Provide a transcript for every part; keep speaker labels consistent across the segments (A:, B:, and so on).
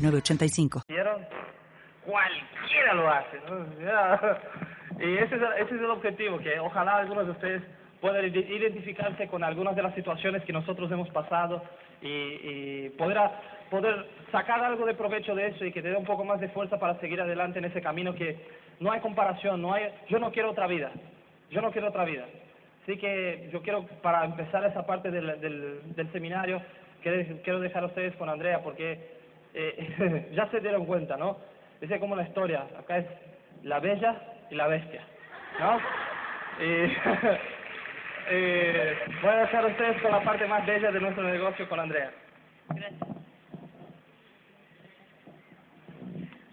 A: 906985.
B: ¿Vieron? Cualquiera lo hace. Y ese es, el, ese es el objetivo, que ojalá algunos de ustedes ide- identificarse con algunas de las situaciones que nosotros hemos pasado y, y poder, a- poder sacar algo de provecho de eso y que te dé un poco más de fuerza para seguir adelante en ese camino que no hay comparación, no hay, yo no quiero otra vida, yo no quiero otra vida. Así que yo quiero, para empezar esa parte del, del, del seminario, quiero dejar a ustedes con Andrea porque eh, ya se dieron cuenta, ¿no? Dice como la historia, acá es la bella y la bestia, ¿no? Y, eh, voy a dejar a ustedes con la parte más bella de nuestro negocio con Andrea.
C: Gracias.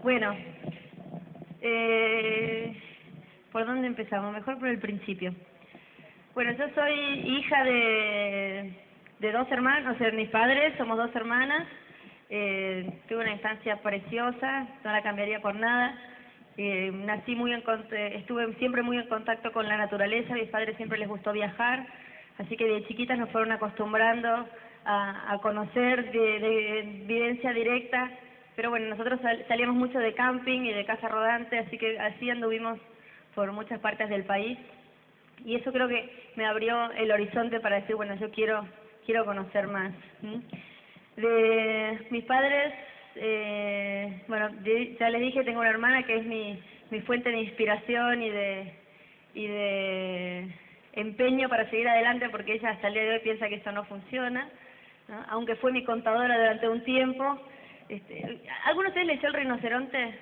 C: Bueno, eh, ¿por dónde empezamos? Mejor por el principio. Bueno, yo soy hija de, de dos hermanos, o sea, mis padres, somos dos hermanas. Eh, tuve una infancia preciosa, no la cambiaría por nada. Eh, nací muy en, estuve siempre muy en contacto con la naturaleza, a mis padres siempre les gustó viajar, así que de chiquitas nos fueron acostumbrando a, conocer de, de vivencia directa, pero bueno, nosotros sal- salíamos mucho de camping y de casa rodante, así que así anduvimos por muchas partes del país y eso creo que me abrió el horizonte para decir, bueno, yo quiero quiero conocer más. ¿m? De mis padres, eh, bueno, ya les dije, tengo una hermana que es mi, mi fuente de inspiración y de, y de empeño para seguir adelante porque ella hasta el día de hoy piensa que eso no funciona, aunque fue mi contadora durante un tiempo. Este, ¿Alguno de ustedes leyó El Rinoceronte?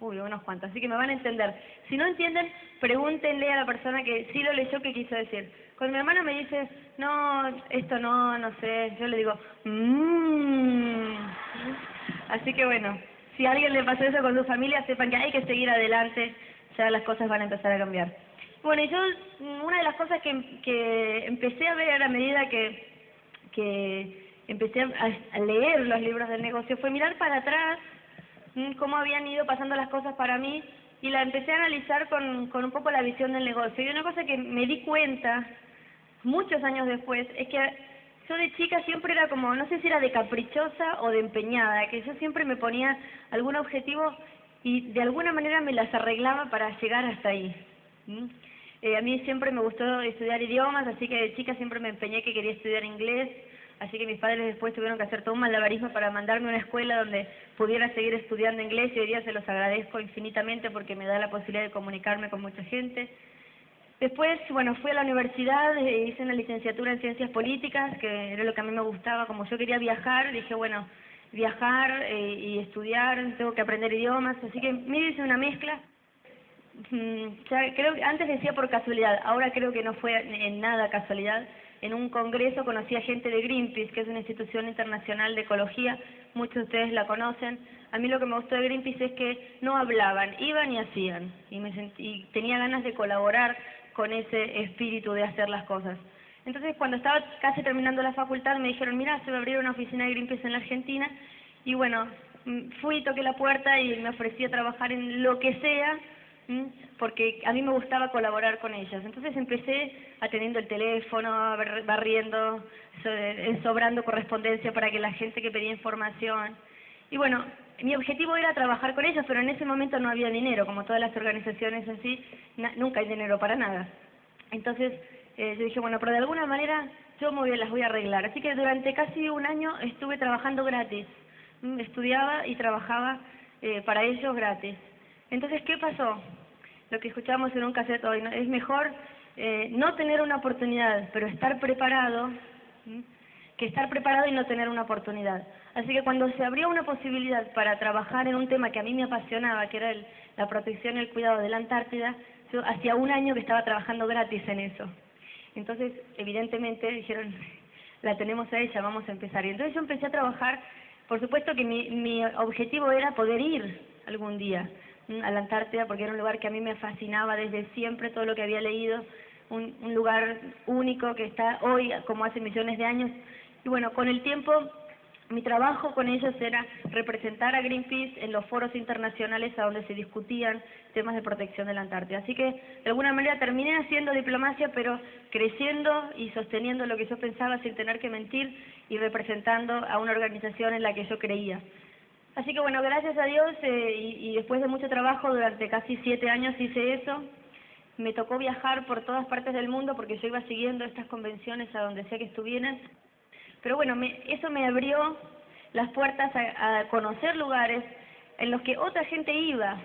C: Uy, unos cuantos, así que me van a entender. Si no entienden, pregúntenle a la persona que sí lo leyó qué quiso decir. Cuando mi hermana me dice, no, esto no, no sé, yo le digo, mmm. Así que bueno, si a alguien le pasó eso con su familia, sepan que hay que seguir adelante, ya las cosas van a empezar a cambiar. Bueno, yo, una de las cosas que, que empecé a ver a medida que, que empecé a, a leer los libros del negocio fue mirar para atrás mm, cómo habían ido pasando las cosas para mí y la empecé a analizar con, con un poco la visión del negocio. Y una cosa que me di cuenta muchos años después es que yo de chica siempre era como, no sé si era de caprichosa o de empeñada, que yo siempre me ponía algún objetivo y de alguna manera me las arreglaba para llegar hasta ahí. ¿m? Eh, a mí siempre me gustó estudiar idiomas, así que de chica siempre me empeñé que quería estudiar inglés, así que mis padres después tuvieron que hacer todo un malabarismo para mandarme a una escuela donde pudiera seguir estudiando inglés y hoy día se los agradezco infinitamente porque me da la posibilidad de comunicarme con mucha gente. Después, bueno, fui a la universidad, eh, hice una licenciatura en ciencias políticas, que era lo que a mí me gustaba, como yo quería viajar, dije, bueno, viajar eh, y estudiar, tengo que aprender idiomas, así que me hice una mezcla. Mm, creo que antes decía por casualidad, ahora creo que no fue en nada casualidad. En un congreso conocí a gente de Greenpeace, que es una institución internacional de ecología, muchos de ustedes la conocen. A mí lo que me gustó de Greenpeace es que no hablaban, iban y hacían, y, me sentí, y tenía ganas de colaborar con ese espíritu de hacer las cosas. Entonces, cuando estaba casi terminando la facultad, me dijeron, mira, se va a abrir una oficina de Greenpeace en la Argentina, y bueno, mm, fui, toqué la puerta y me ofrecí a trabajar en lo que sea, ¿m? porque a mí me gustaba colaborar con ellas. Entonces empecé atendiendo el teléfono, bar- barriendo, so- eh, correspondencia para que la gente que pedía información. Y bueno, mi objetivo era trabajar con ellos, pero en ese momento no había dinero, como todas las organizaciones en sí, na- nunca hay dinero para nada. Entonces eh, yo dije, bueno, pero de alguna manera yo me voy- las voy a arreglar. Así que durante casi un año estuve trabajando gratis. Mm, Estudiaba y trabajaba eh, para ellos gratis. Entonces, ¿qué pasó? Lo que escuchamos en un cassette hoy, ¿no? es mejor eh, no tener una oportunidad, pero estar preparado. Que estar preparado y no tener una oportunidad. Así que cuando se abrió una posibilidad para trabajar en un tema que a mí me apasionaba, que era el- la protección y el cuidado de la Antártida, yo hacía un año que estaba trabajando gratis en eso. Entonces, evidentemente, dijeron, la tenemos a ella, vamos a empezar. Y entonces yo empecé a trabajar Por supuesto que mi, mi objetivo era poder ir algún día a la Antártida porque era un lugar que a mí me fascinaba desde siempre, todo lo que había leído, un, un lugar único que está hoy como hace millones de años. Y bueno, con el tiempo mi trabajo con ellos era representar a Greenpeace en los foros internacionales a donde se discutían temas de protección de la Antártida. Así que, de alguna manera, terminé haciendo diplomacia, pero creciendo y sosteniendo lo que yo pensaba sin tener que mentir y representando a una organización en la que yo creía. Así que, bueno, gracias a Dios eh, y, y después de mucho trabajo, durante casi siete años hice eso. Me tocó viajar por todas partes del mundo porque yo iba siguiendo estas convenciones a donde sea que estuvieran. Pero bueno, me, eso me abrió las puertas a, a, conocer lugares en los que otra gente iba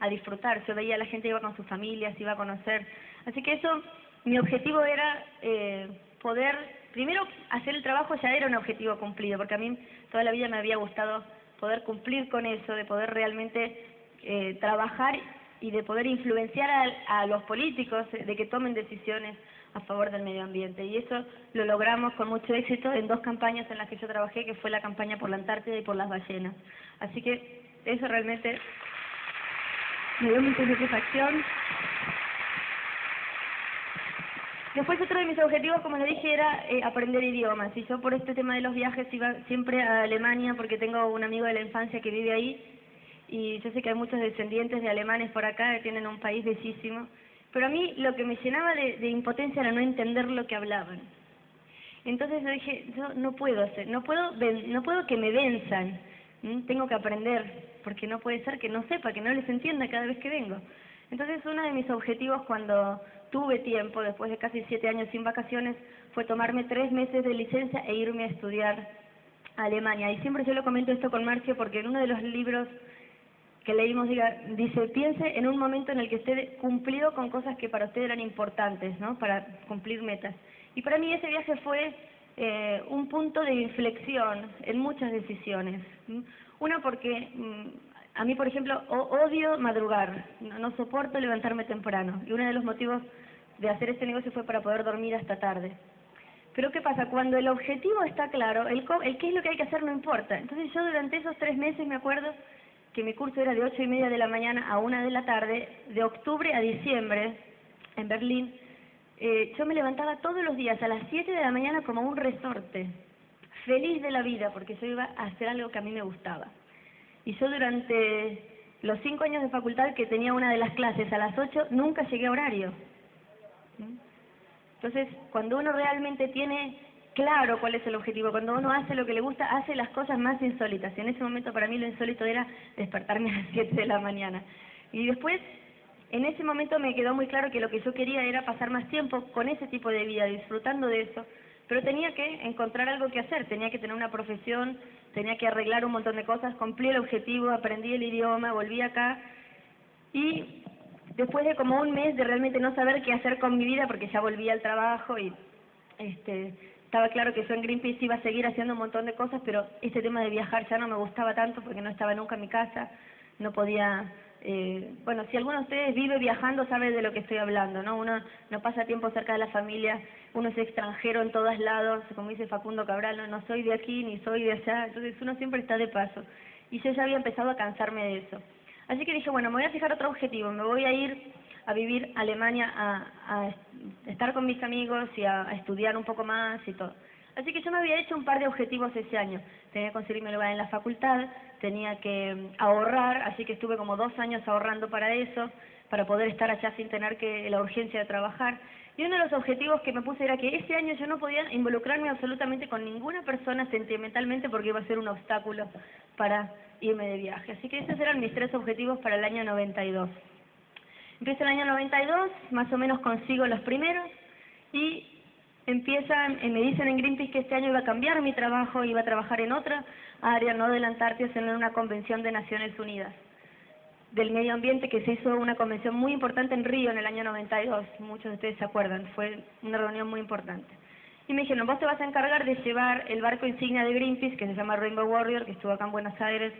C: a disfrutar. Yo veía a la gente iba con sus familias, iba a conocer. Así que eso, mi objetivo era eh, poder, primero hacer el trabajo ya era un objetivo cumplido, porque a mí toda la vida me había gustado poder cumplir con eso, de poder realmente eh, trabajar y de poder influenciar a, a los políticos de que tomen decisiones a favor del medio ambiente. Y eso lo logramos con mucho éxito en dos campañas en las que yo trabajé, que fue la campaña por la Antártida y por las ballenas. Así que eso realmente me dio mucha satisfacción. Después otro de mis objetivos, como les dije, era eh, aprender idiomas. Y yo por este tema de los viajes iba siempre a Alemania porque tengo un amigo de la infancia que vive ahí. Y yo sé que hay muchos descendientes de alemanes por acá que tienen un país bellísimo. Pero a mí lo que me llenaba de, impotencia era no entender lo que hablaban. Entonces yo dije, yo no puedo hacer, no puedo, no puedo que me venzan, ¿m? tengo que aprender, porque no puede ser que no sepa, que no les entienda cada vez que vengo. Entonces uno de mis objetivos cuando tuve tiempo, después de casi siete años sin vacaciones, fue tomarme tres meses de licencia e irme a estudiar a Alemania. Y siempre yo lo comento esto con Marcio porque en uno de los libros que leímos diga, dice, piense en un momento en el que esté cumplido con cosas que para usted eran importantes, ¿no? Para cumplir metas. Y para mí ese viaje fue eh, un punto de inflexión en muchas decisiones. Una porque mm, a mí, por ejemplo, odio madrugar, no, soporto levantarme temprano. Y uno de los motivos de hacer este negocio fue para poder dormir hasta tarde. Pero ¿qué pasa? Cuando el objetivo está claro, el, el qué es lo que hay que hacer no importa. Entonces yo durante esos tres meses me acuerdo que mi curso era de ocho y media de la mañana a una de la tarde, de octubre a diciembre, en Berlín, eh, yo me levantaba todos los días a las siete de la mañana como un resorte, feliz de la vida, porque yo iba a hacer algo que a mí me gustaba. Y yo durante los cinco años de facultad que tenía una de las clases a las ocho, nunca llegué a horario. Entonces, cuando uno realmente tiene claro cuál es el objetivo. Cuando uno hace lo que le gusta, hace las cosas más insólitas. Y en ese momento para mí lo insólito era despertarme a las 7 de la mañana. Y después, en ese momento me quedó muy claro que lo que yo quería era pasar más tiempo con ese tipo de vida, disfrutando de eso. Pero tenía que encontrar algo que hacer, tenía que tener una profesión, tenía que arreglar un montón de cosas, cumplí el objetivo, aprendí el idioma, volví acá. Y después de como un mes de realmente no saber qué hacer con mi vida, porque ya volví al trabajo y este estaba claro que yo en Greenpeace iba a seguir haciendo un montón de cosas, pero este tema de viajar ya no me gustaba tanto porque no estaba nunca en mi casa, no podía... Eh, bueno, si alguno de ustedes vive viajando sabe de lo que estoy hablando, ¿no? Uno no pasa tiempo cerca de la familia, uno es extranjero en todos lados, como dice Facundo Cabral, no, no soy de aquí ni soy de allá, entonces uno siempre está de paso. Y yo ya había empezado a cansarme de eso. Así que dije, bueno, me voy a fijar otro objetivo, me voy a ir a vivir a Alemania, a, a estar con mis amigos y a, estudiar un poco más y todo. Así que yo me había hecho un par de objetivos ese año. Tenía que conseguirme lugar en la facultad, tenía que mm, ahorrar, así que estuve como dos años ahorrando para eso, para poder estar allá sin tener que la urgencia de trabajar. Y uno de los objetivos que me puse era que ese año yo no podía involucrarme absolutamente con ninguna persona sentimentalmente porque iba a ser un obstáculo para irme de viaje. Así que esos eran mis tres objetivos para el año 92. Empieza el año 92, más o menos consigo los primeros y empiezan, me dicen en Greenpeace que este año iba a cambiar mi trabajo, iba a trabajar en otra área, no de la Antártida, sino en una convención de Naciones Unidas del medio ambiente que se hizo una convención muy importante en Río en el año 92, muchos de ustedes se acuerdan, fue una reunión muy importante. Y me dijeron, vos te vas a encargar de llevar el barco insignia de Greenpeace, que se llama Rainbow Warrior, que estuvo acá en Buenos Aires,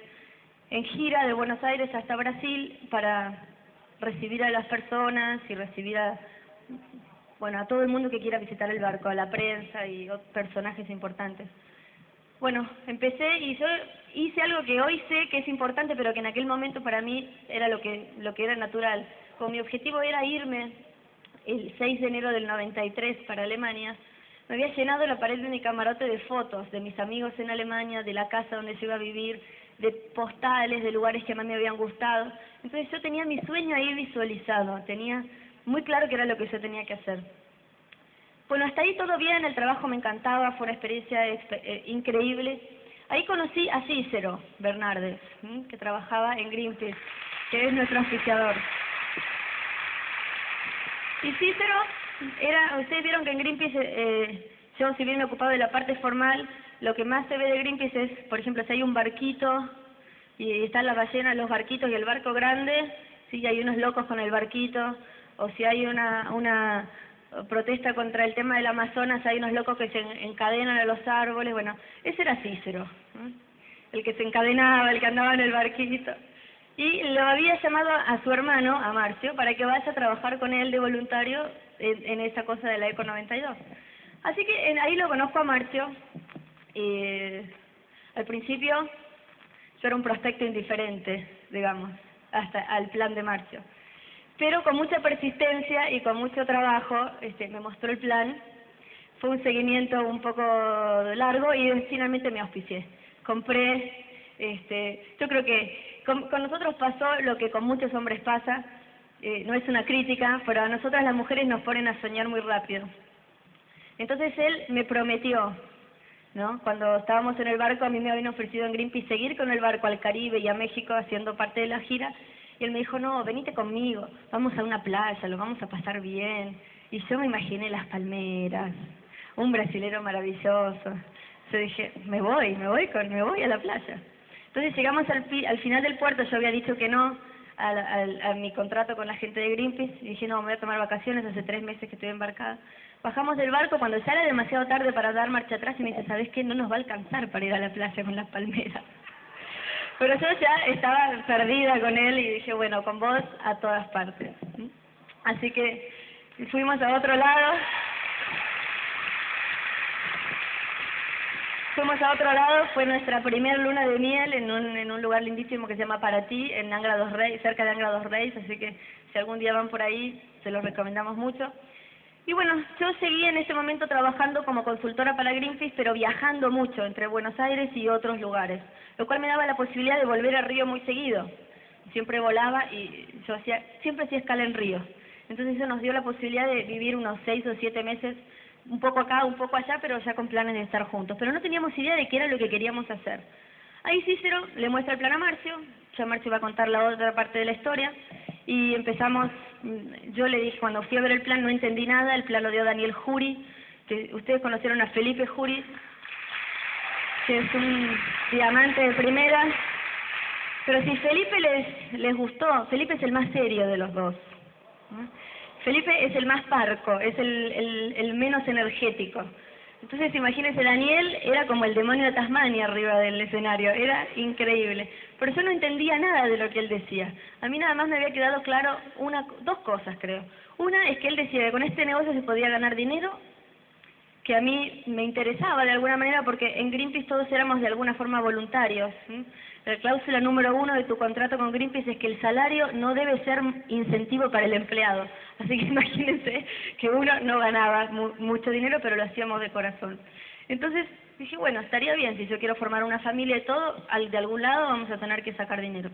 C: en gira de Buenos Aires hasta Brasil para recibir a las personas y recibir a, bueno, a todo el mundo que quiera visitar el barco, a la prensa y otros personajes importantes. Bueno, empecé y yo hice algo que hoy sé que es importante, pero que en aquel momento para mí era lo que, lo que era natural. Como mi objetivo era irme el 6 de enero del 93 para Alemania, me había llenado la pared de mi camarote de fotos de mis amigos en Alemania, de la casa donde yo iba a vivir, de postales, de lugares que mí me habían gustado. Entonces yo tenía mi sueño ahí visualizado, tenía muy claro que era lo que yo tenía que hacer. Bueno, hasta ahí todo bien, el trabajo me encantaba, fue una experiencia eh, increíble. Ahí conocí a Cícero Bernardes, que trabajaba en Greenpeace, que es nuestro oficiador. Y Cícero era, ustedes vieron que en Greenpeace, eh, yo si bien me ocupado de la parte formal, lo que más se ve de Greenpeace es, por ejemplo, si hay un barquito y están las ballenas, los barquitos y el barco grande, si hay unos locos con el barquito, o si hay una, una protesta contra el tema del Amazonas, hay unos locos que se encadenan a los árboles, bueno, ese era Cícero, el que se encadenaba, el que andaba en el barquito. Y lo había llamado a su hermano, a Marcio, para que vaya a trabajar con él de voluntario en, esa cosa de la ECO 92. Así que ahí lo conozco a Marcio. Y al principio yo era un prospecto indiferente, digamos, hasta al plan de Marcio. Pero con mucha persistencia y con mucho trabajo este, me mostró el plan. Fue un seguimiento un poco largo y finalmente me auspicié. Compré, este, yo creo que con, nosotros pasó lo que con muchos hombres pasa, eh, no es una crítica, pero a nosotras las mujeres nos ponen a soñar muy rápido. Entonces él me prometió, ¿no? Cuando estábamos en el barco, a mí me habían ofrecido en Greenpeace seguir con el barco al Caribe y a México haciendo parte de la gira, y él me dijo, no, venite conmigo, vamos a una playa, lo vamos a pasar bien. Y yo me imaginé las palmeras, un brasilero maravilloso. Yo dije, me voy, me voy, con, me voy a la playa. Entonces llegamos al, al final del puerto, yo había dicho que no a, a, mi contrato con la gente de Greenpeace y dije, no, me voy a tomar vacaciones, hace tres meses que estoy embarcada. Bajamos del barco cuando ya era demasiado tarde para dar marcha atrás y me dice, ¿sabes qué? No nos va a alcanzar para ir a la playa con las palmeras. Pero yo ya estaba perdida con él y dije, bueno, con vos a todas partes. Así que fuimos a otro lado. Fuimos a otro lado, fue nuestra primera luna de miel en un, en un lugar lindísimo que se llama Paratí, en Angra dos Reyes, cerca de Angra dos Reyes, así que si algún día van por ahí, se los recomendamos mucho. Y bueno, yo seguí en ese momento trabajando como consultora para Greenpeace, pero viajando mucho entre Buenos Aires y otros lugares, lo cual me daba la posibilidad de volver a Río muy seguido. Siempre volaba y yo hacía, siempre hacía escala en Río. Entonces eso nos dio la posibilidad de vivir unos seis o siete meses, un poco acá, un poco allá, pero ya con planes de estar juntos. Pero no teníamos idea de qué era lo que queríamos hacer. Ahí Cícero le muestra el plan a Marcio, ya Marcio va a contar la otra parte de la historia, y empezamos, mm, yo le dije, cuando fui a ver el plan no entendí nada, el plan lo dio Daniel Jury, que ustedes conocieron a Felipe Jury, que es un diamante de primera, pero si Felipe les, les gustó, Felipe es el más serio de los dos. Felipe es el más parco, es el, el, el menos energético. Entonces, imagínense, Daniel era como el demonio de Tasmania arriba del escenario, era increíble. Pero yo no entendía nada de lo que él decía. A mí nada más me había quedado claro una, dos cosas, creo. Una es que él decía que con este negocio se podía ganar dinero, que a mí me interesaba de alguna manera porque en Greenpeace todos éramos de alguna forma voluntarios. La cláusula número uno de tu contrato con Greenpeace es que el salario no debe ser incentivo para el empleado. Así que imagínense que uno no ganaba mucho dinero, pero lo hacíamos de corazón. Entonces dije, bueno, estaría bien, si yo quiero formar una familia y todo, de algún lado vamos a tener que sacar dinero.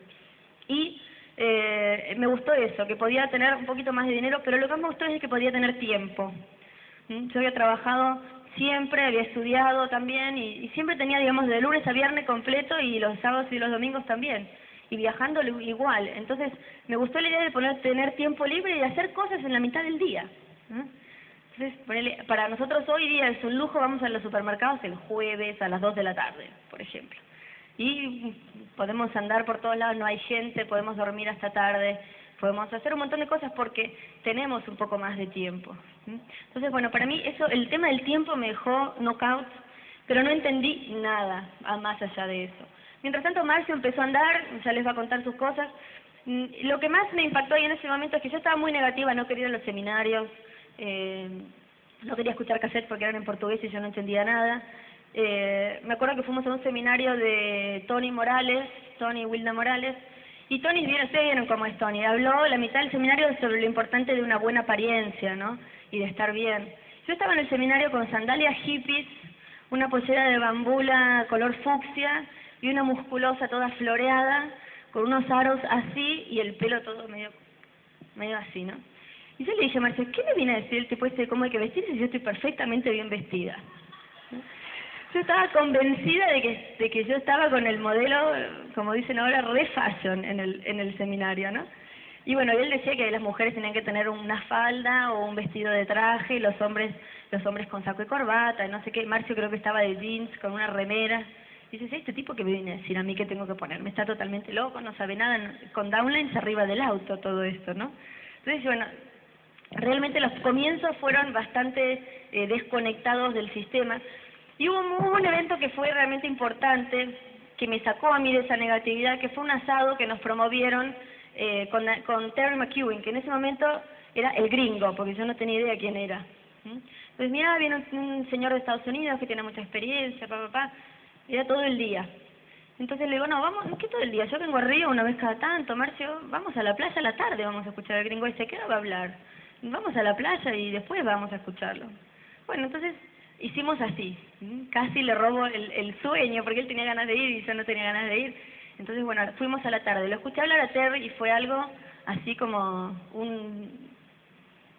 C: Y eh, me gustó eso, que podía tener un poquito más de dinero, pero lo que más me gustó es que podía tener tiempo. ¿Mm? Yo había trabajado siempre, había estudiado también y, siempre tenía, digamos, de lunes a viernes completo y los sábados y los domingos también. Y viajando igual. Entonces, me gustó la idea de poner, tener tiempo libre y hacer cosas en la mitad del día. Entonces, para nosotros hoy día es un lujo, vamos a los supermercados el jueves a las 2 de la tarde, por ejemplo. Y podemos andar por todos lados, no hay gente, podemos dormir hasta tarde podemos hacer un montón de cosas porque tenemos un poco más de tiempo. Entonces, bueno, para mí eso, el tema del tiempo me dejó knockout, pero no entendí nada más allá de eso. Mientras tanto, Marcio empezó a andar, ya les va a contar sus cosas. Mm, lo que más me impactó ahí en ese momento es que yo estaba muy negativa, no quería ir a los seminarios, eh, no quería escuchar cassette porque eran en portugués y yo no entendía nada. eh, me acuerdo que fuimos a un seminario de Tony Morales, Tony Wilda Morales, y Tony, vieron, ustedes vieron cómo es Tony, habló la mitad del seminario sobre lo importante de una buena apariencia, ¿no? Y de estar bien. Yo estaba en el seminario con sandalias hippies, una pollera de bambula color fucsia y una musculosa toda floreada, con unos aros así y el pelo todo medio, medio así, ¿no? Y yo le dije a Marcia, ¿qué me viene a decir el tipo este de cómo hay que vestirse si yo estoy perfectamente bien vestida? Yo estaba convencida de que, de que yo estaba con el modelo, como dicen ahora, re fashion en el, en el seminario, ¿no? Y bueno, él decía que las mujeres tenían que tener una falda o un vestido de traje, y los hombres, los hombres con saco y corbata, y no sé qué. Marcio creo que estaba de jeans, con una remera. Y dices, este tipo que me viene a decir a mí qué tengo que ponerme, está totalmente loco, no sabe nada, con downlines arriba del auto todo esto, ¿no? Entonces, bueno, realmente los comienzos fueron bastante eh, desconectados del sistema. Y hubo, un evento que fue realmente importante, que me sacó a mí de esa negatividad, que fue un asado que nos promovieron eh, con, con Terry McEwen, que en ese momento era el gringo, porque yo no tenía idea quién era. Entonces, mira, viene un, señor de Estados Unidos que tiene mucha experiencia, papá, papá, era todo el día. Entonces le digo, no, vamos, ¿qué todo el día? Yo vengo a Río una vez cada tanto, Marcio, vamos a la playa a la tarde, vamos a escuchar al gringo ese, ¿qué no va a hablar? vamos a la playa y después vamos a escucharlo. Bueno, entonces hicimos así, casi le robo el, el sueño porque él tenía ganas de ir y yo no tenía ganas de ir. Entonces, bueno, fuimos a la tarde. Lo escuché hablar a Terry y fue algo así como un,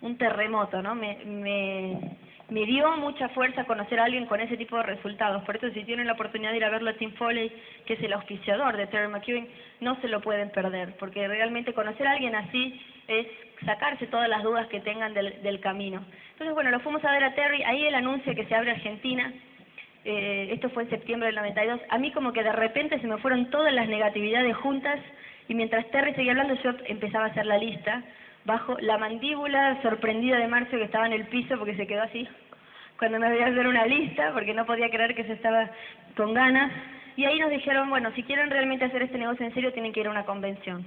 C: un terremoto, ¿no? Me, me, me dio mucha fuerza conocer a alguien con ese tipo de resultados. Por eso, si tienen la oportunidad de ir a verlo a Tim Foley, que es el auspiciador de Terry McEwen, no se lo pueden perder, porque realmente conocer a alguien así es sacarse todas las dudas que tengan del, del camino. Entonces, bueno, lo fuimos a ver a Terry, ahí él anuncia que se abre Argentina, eh, esto fue en septiembre del 92, a mí como que de repente se me fueron todas las negatividades juntas y mientras Terry seguía hablando yo empezaba a hacer la lista bajo la mandíbula sorprendida de Marcio que estaba en el piso porque se quedó así cuando me veía hacer una lista porque no podía creer que se estaba con ganas y ahí nos dijeron, bueno, si quieren realmente hacer este negocio en serio tienen que ir a una convención.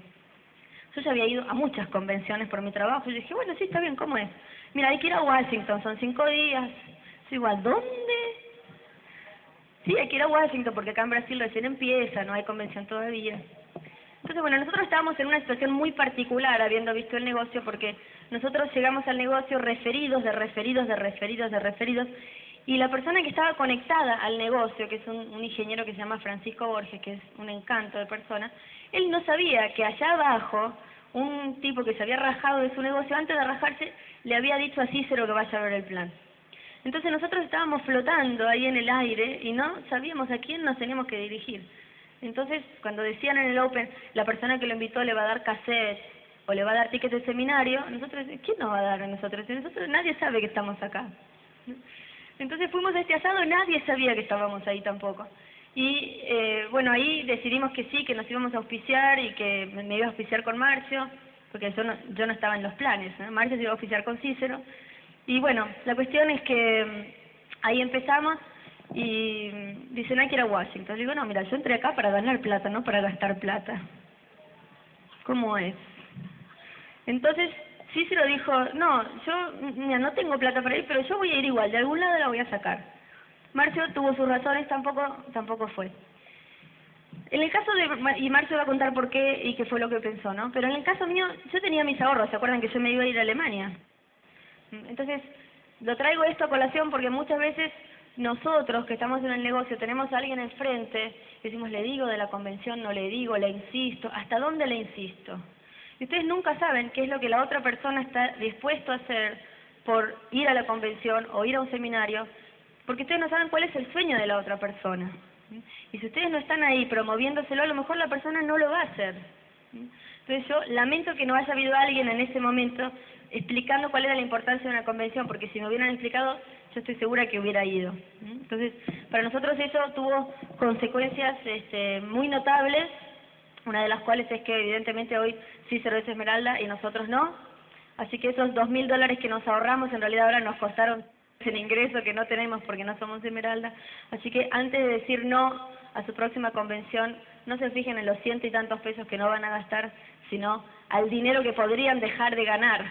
C: Yo ya había ido a muchas convenciones por mi trabajo y dije, bueno, sí, está bien, ¿cómo es? Mira, hay que ir a Washington, son cinco días. Es igual, ¿dónde? Sí, hay que ir a Washington porque acá en Brasil recién empieza, no hay convención todavía. Entonces, bueno, nosotros estábamos en una situación muy particular habiendo visto el negocio porque nosotros llegamos al negocio referidos, de referidos, de referidos, de referidos. Y la persona que estaba conectada al negocio, que es un ingeniero que se llama Francisco Borges, que es un encanto de persona, él no sabía que allá abajo un tipo que se había rajado de su negocio, antes de rajarse, le había dicho a Cícero que vaya a ver el plan. Entonces nosotros estábamos flotando ahí en el aire y no sabíamos a quién nos teníamos que dirigir. Entonces, cuando decían en el Open, la persona que lo invitó le va a dar cassette o le va a dar ticket de seminario, nosotros, ¿quién nos va a dar a nosotros? Nosotros nadie sabe que estamos acá. Entonces fuimos a este nadie sabía que estábamos ahí tampoco. Y eh, bueno, ahí decidimos que sí, que nos íbamos a auspiciar y que me iba a auspiciar con Marcio, porque yo no, yo no estaba en los planes. Marcio se iba a auspiciar con Cícero. Y bueno, la cuestión es que mm, ahí empezamos y mm, dicen, hay que ir a Washington. Yo digo, no, mira, yo entré acá para ganar plata, no para gastar plata. ¿Cómo es? Entonces, Cícero dijo, no, yo mira, no tengo plata para ir, pero yo voy a ir igual, de algún lado la voy a sacar. Marcio tuvo sus razones, tampoco, tampoco fue. En el caso de, y Marcio va a contar por qué y qué fue lo que pensó, ¿no? Pero en el caso mío, yo tenía mis ahorros, ¿se acuerdan que yo me iba a ir a Alemania? Entonces, lo traigo esto a colación porque muchas veces nosotros que estamos en el negocio tenemos a alguien enfrente, decimos, le digo de la convención, no le digo, le insisto, ¿hasta dónde le insisto? Y ustedes nunca saben qué es lo que la otra persona está dispuesto a hacer por ir a la convención o ir a un seminario porque ustedes no saben cuál es el sueño de la otra persona. Y si ustedes no están ahí promoviéndoselo, a lo mejor la persona no lo va a hacer. Entonces yo lamento que no haya habido alguien en ese momento explicando cuál era la importancia de una convención, porque si me hubieran explicado, yo estoy segura que hubiera ido. Entonces, para nosotros eso tuvo consecuencias este, muy notables, una de las cuales es que evidentemente hoy sí cerveza Esmeralda y nosotros no. Así que esos dos mil dólares que nos ahorramos en realidad ahora nos costaron el ingreso que no tenemos porque no somos Esmeralda. Así que antes de decir no a su próxima convención, no se fijen en los ciento y tantos pesos que no van a gastar, sino al dinero que podrían dejar de ganar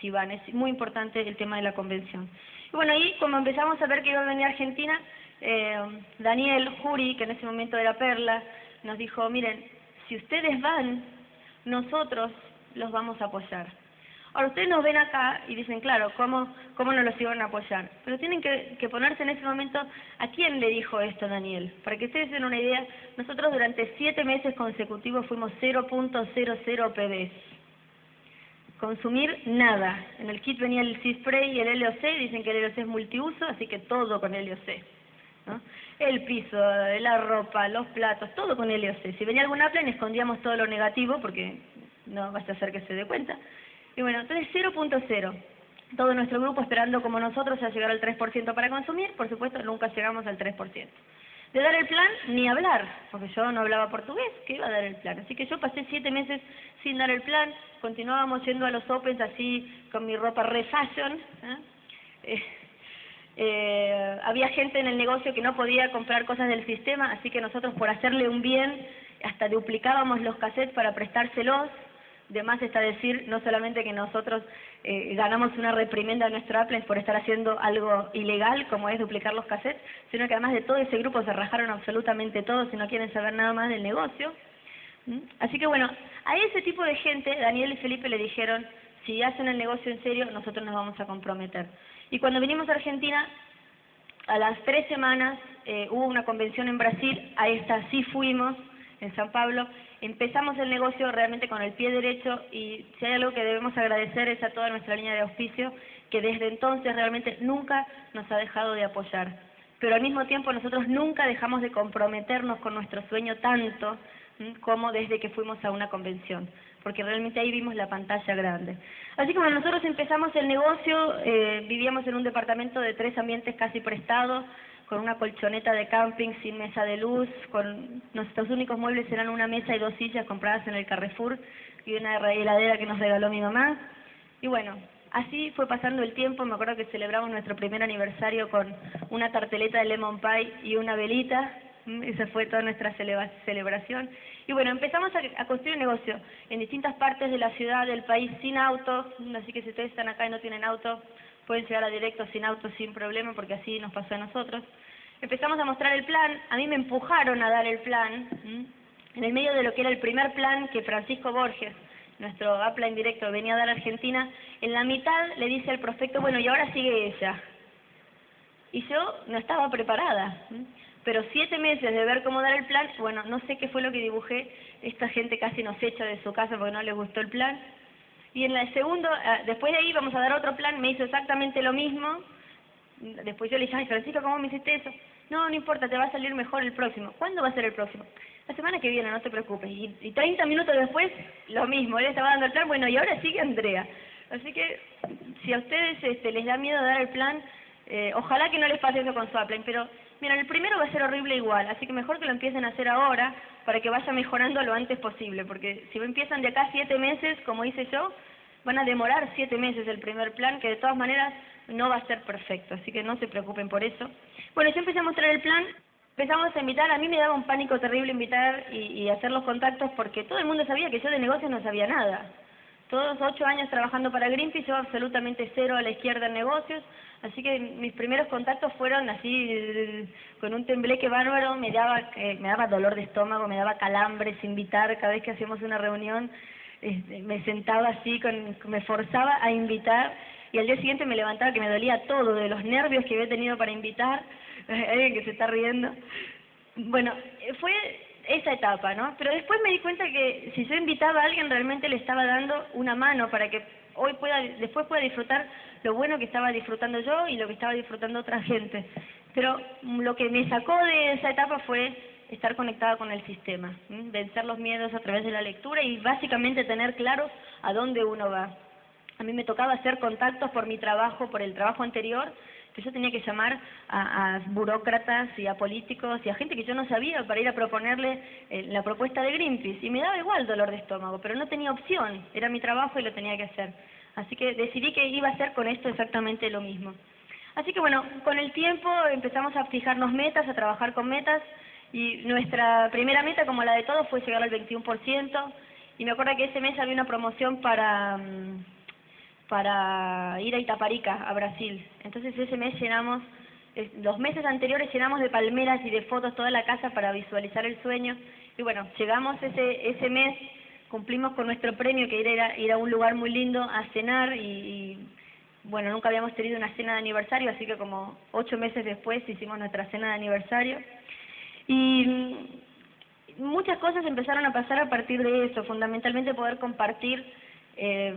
C: si van. Es muy importante el tema de la convención. Y bueno, ahí como empezamos a ver que iba a venir Argentina, eh, Daniel Juri, que en ese momento era Perla, nos dijo, miren, si ustedes van, nosotros los vamos a apoyar. Ahora, ustedes nos ven acá y dicen, claro, ¿cómo, cómo no los iban a apoyar? Pero tienen que, ponerse en ese momento, ¿a quién le dijo esto Daniel? Para que ustedes den una idea, nosotros durante siete meses consecutivos fuimos 0.00 PBs. Consumir nada. En el kit venía el C-Spray y el LOC, dicen que el LOC es multiuso, así que todo con LOC. ¿no? El piso, la ropa, los platos, todo con LOC. Si venía algún Apple, escondíamos todo lo negativo porque no basta hacer que se dé cuenta. Y bueno, entonces 0.0. Todo nuestro grupo esperando como nosotros a llegar al 3% para consumir, por supuesto nunca llegamos al 3%. De dar el plan, ni hablar, porque yo no hablaba portugués, que iba a dar el plan. Así que yo pasé siete meses sin dar el plan, continuábamos yendo a los Opens así con mi ropa re fashion. ¿eh? Eh, eh, había gente en el negocio que no podía comprar cosas del sistema, así que nosotros por hacerle un bien hasta duplicábamos los cassettes para prestárselos de más está decir no solamente que nosotros eh, ganamos una reprimenda a nuestro Apple por estar haciendo algo ilegal, como es duplicar los cassettes, sino que además de todo ese grupo se rajaron absolutamente todos y no quieren saber nada más del negocio. ¿Mm? Así que bueno, a ese tipo de gente, Daniel y Felipe le dijeron, si hacen el negocio en serio, nosotros nos vamos a comprometer. Y cuando vinimos a Argentina, a las tres semanas eh, hubo una convención en Brasil, a esta sí fuimos, en San Pablo, empezamos el negocio realmente con el pie derecho y si hay algo que debemos agradecer es a toda nuestra línea de auspicio que desde entonces realmente nunca nos ha dejado de apoyar. Pero al mismo tiempo nosotros nunca dejamos de comprometernos con nuestro sueño tanto como desde que fuimos a una convención, porque realmente ahí vimos la pantalla grande. Así como nosotros empezamos el negocio, eh, vivíamos en un departamento de tres ambientes casi prestados, con una colchoneta de camping sin mesa de luz, con nuestros únicos muebles eran una mesa y dos sillas compradas en el Carrefour y una heladera que nos regaló mi mamá. Y bueno, así fue pasando el tiempo, me acuerdo que celebramos nuestro primer aniversario con una tarteleta de lemon pie y una velita, mm, esa fue toda nuestra celebración. Y bueno, empezamos a, construir un negocio en distintas partes de la ciudad, del país, sin autos, así que si ustedes están acá y no tienen auto, pueden llegar a directo sin auto sin problema porque así nos pasó a nosotros. Empezamos a mostrar el plan, a mí me empujaron a dar el plan, en el medio de lo que era el primer plan que Francisco Borges, nuestro en directo, venía a dar a Argentina, en la mitad le dice al prospecto, bueno, y ahora sigue ella. Y yo no estaba preparada, pero siete meses de ver cómo dar el plan, bueno, no sé qué fue lo que dibujé, esta gente casi nos echa de su casa porque no les gustó el plan, y en el segundo, eh, después de ahí vamos a dar otro plan, me hizo exactamente lo mismo. Después yo le dije, ay Francisco, ¿cómo me hiciste eso? No, no importa, te va a salir mejor el próximo. ¿Cuándo va a ser el próximo? La semana que viene, no te preocupes. Y, y 30 minutos después, lo mismo, él estaba dando el plan, bueno, y ahora sigue Andrea. Así que, si a ustedes este, les da miedo dar el plan, eh, ojalá que no les pase eso con su Apple, pero mira, el primero va a ser horrible igual, así que mejor que lo empiecen a hacer ahora para que vaya mejorando lo antes posible, porque si empiezan de acá siete meses, como hice yo, van a demorar siete meses el primer plan, que de todas maneras no va a ser perfecto, así que no se preocupen por eso. Bueno, yo empecé a mostrar el plan, empezamos a invitar, a mí me daba un pánico terrible invitar y, y hacer los contactos porque todo el mundo sabía que yo de negocios no sabía nada. Todos ocho años trabajando para Greenpeace, yo absolutamente cero a la izquierda en negocios, así que mis primeros contactos fueron así, con un tembleque bárbaro, me daba, eh, me daba dolor de estómago, me daba calambres, invitar cada vez que hacíamos una reunión, este, me sentaba así, con, me forzaba a invitar, y al día siguiente me levantaba que me dolía todo, de los nervios que había tenido para invitar, alguien que se está riendo. Bueno, fue esa etapa, ¿no? Pero después me di cuenta que si yo invitaba a alguien realmente le estaba dando una mano para que hoy pueda, después pueda disfrutar lo bueno que estaba disfrutando yo y lo que estaba disfrutando otra gente. Pero lo que me sacó de esa etapa fue estar conectada con el sistema, vencer los miedos a través de la lectura y básicamente tener claro a dónde uno va. A mí me tocaba hacer contactos por mi trabajo, por el trabajo anterior, que yo tenía que llamar a, burócratas y a políticos y a gente que yo no sabía para ir a proponerle eh, la propuesta de Greenpeace. Y me daba igual dolor de estómago, pero no tenía opción. Era mi trabajo y lo tenía que hacer. Así que decidí que iba a hacer con esto exactamente lo mismo. Así que bueno, con el tiempo empezamos a fijarnos metas, a trabajar con metas. Y nuestra primera meta, como la de todos, fue llegar al 21%. Y me acuerdo que ese mes había una promoción para... Mm, para ir a Itaparica, a Brasil. Entonces ese mes llenamos los meses anteriores llenamos de palmeras y de fotos toda la casa para visualizar el sueño. Y bueno, llegamos ese, ese mes, cumplimos con nuestro premio, que era ir a un lugar muy lindo a cenar y, bueno, nunca habíamos tenido una cena de aniversario, así que como ocho meses después hicimos nuestra cena de aniversario. Y muchas cosas empezaron a pasar a partir de eso, fundamentalmente poder compartir eh,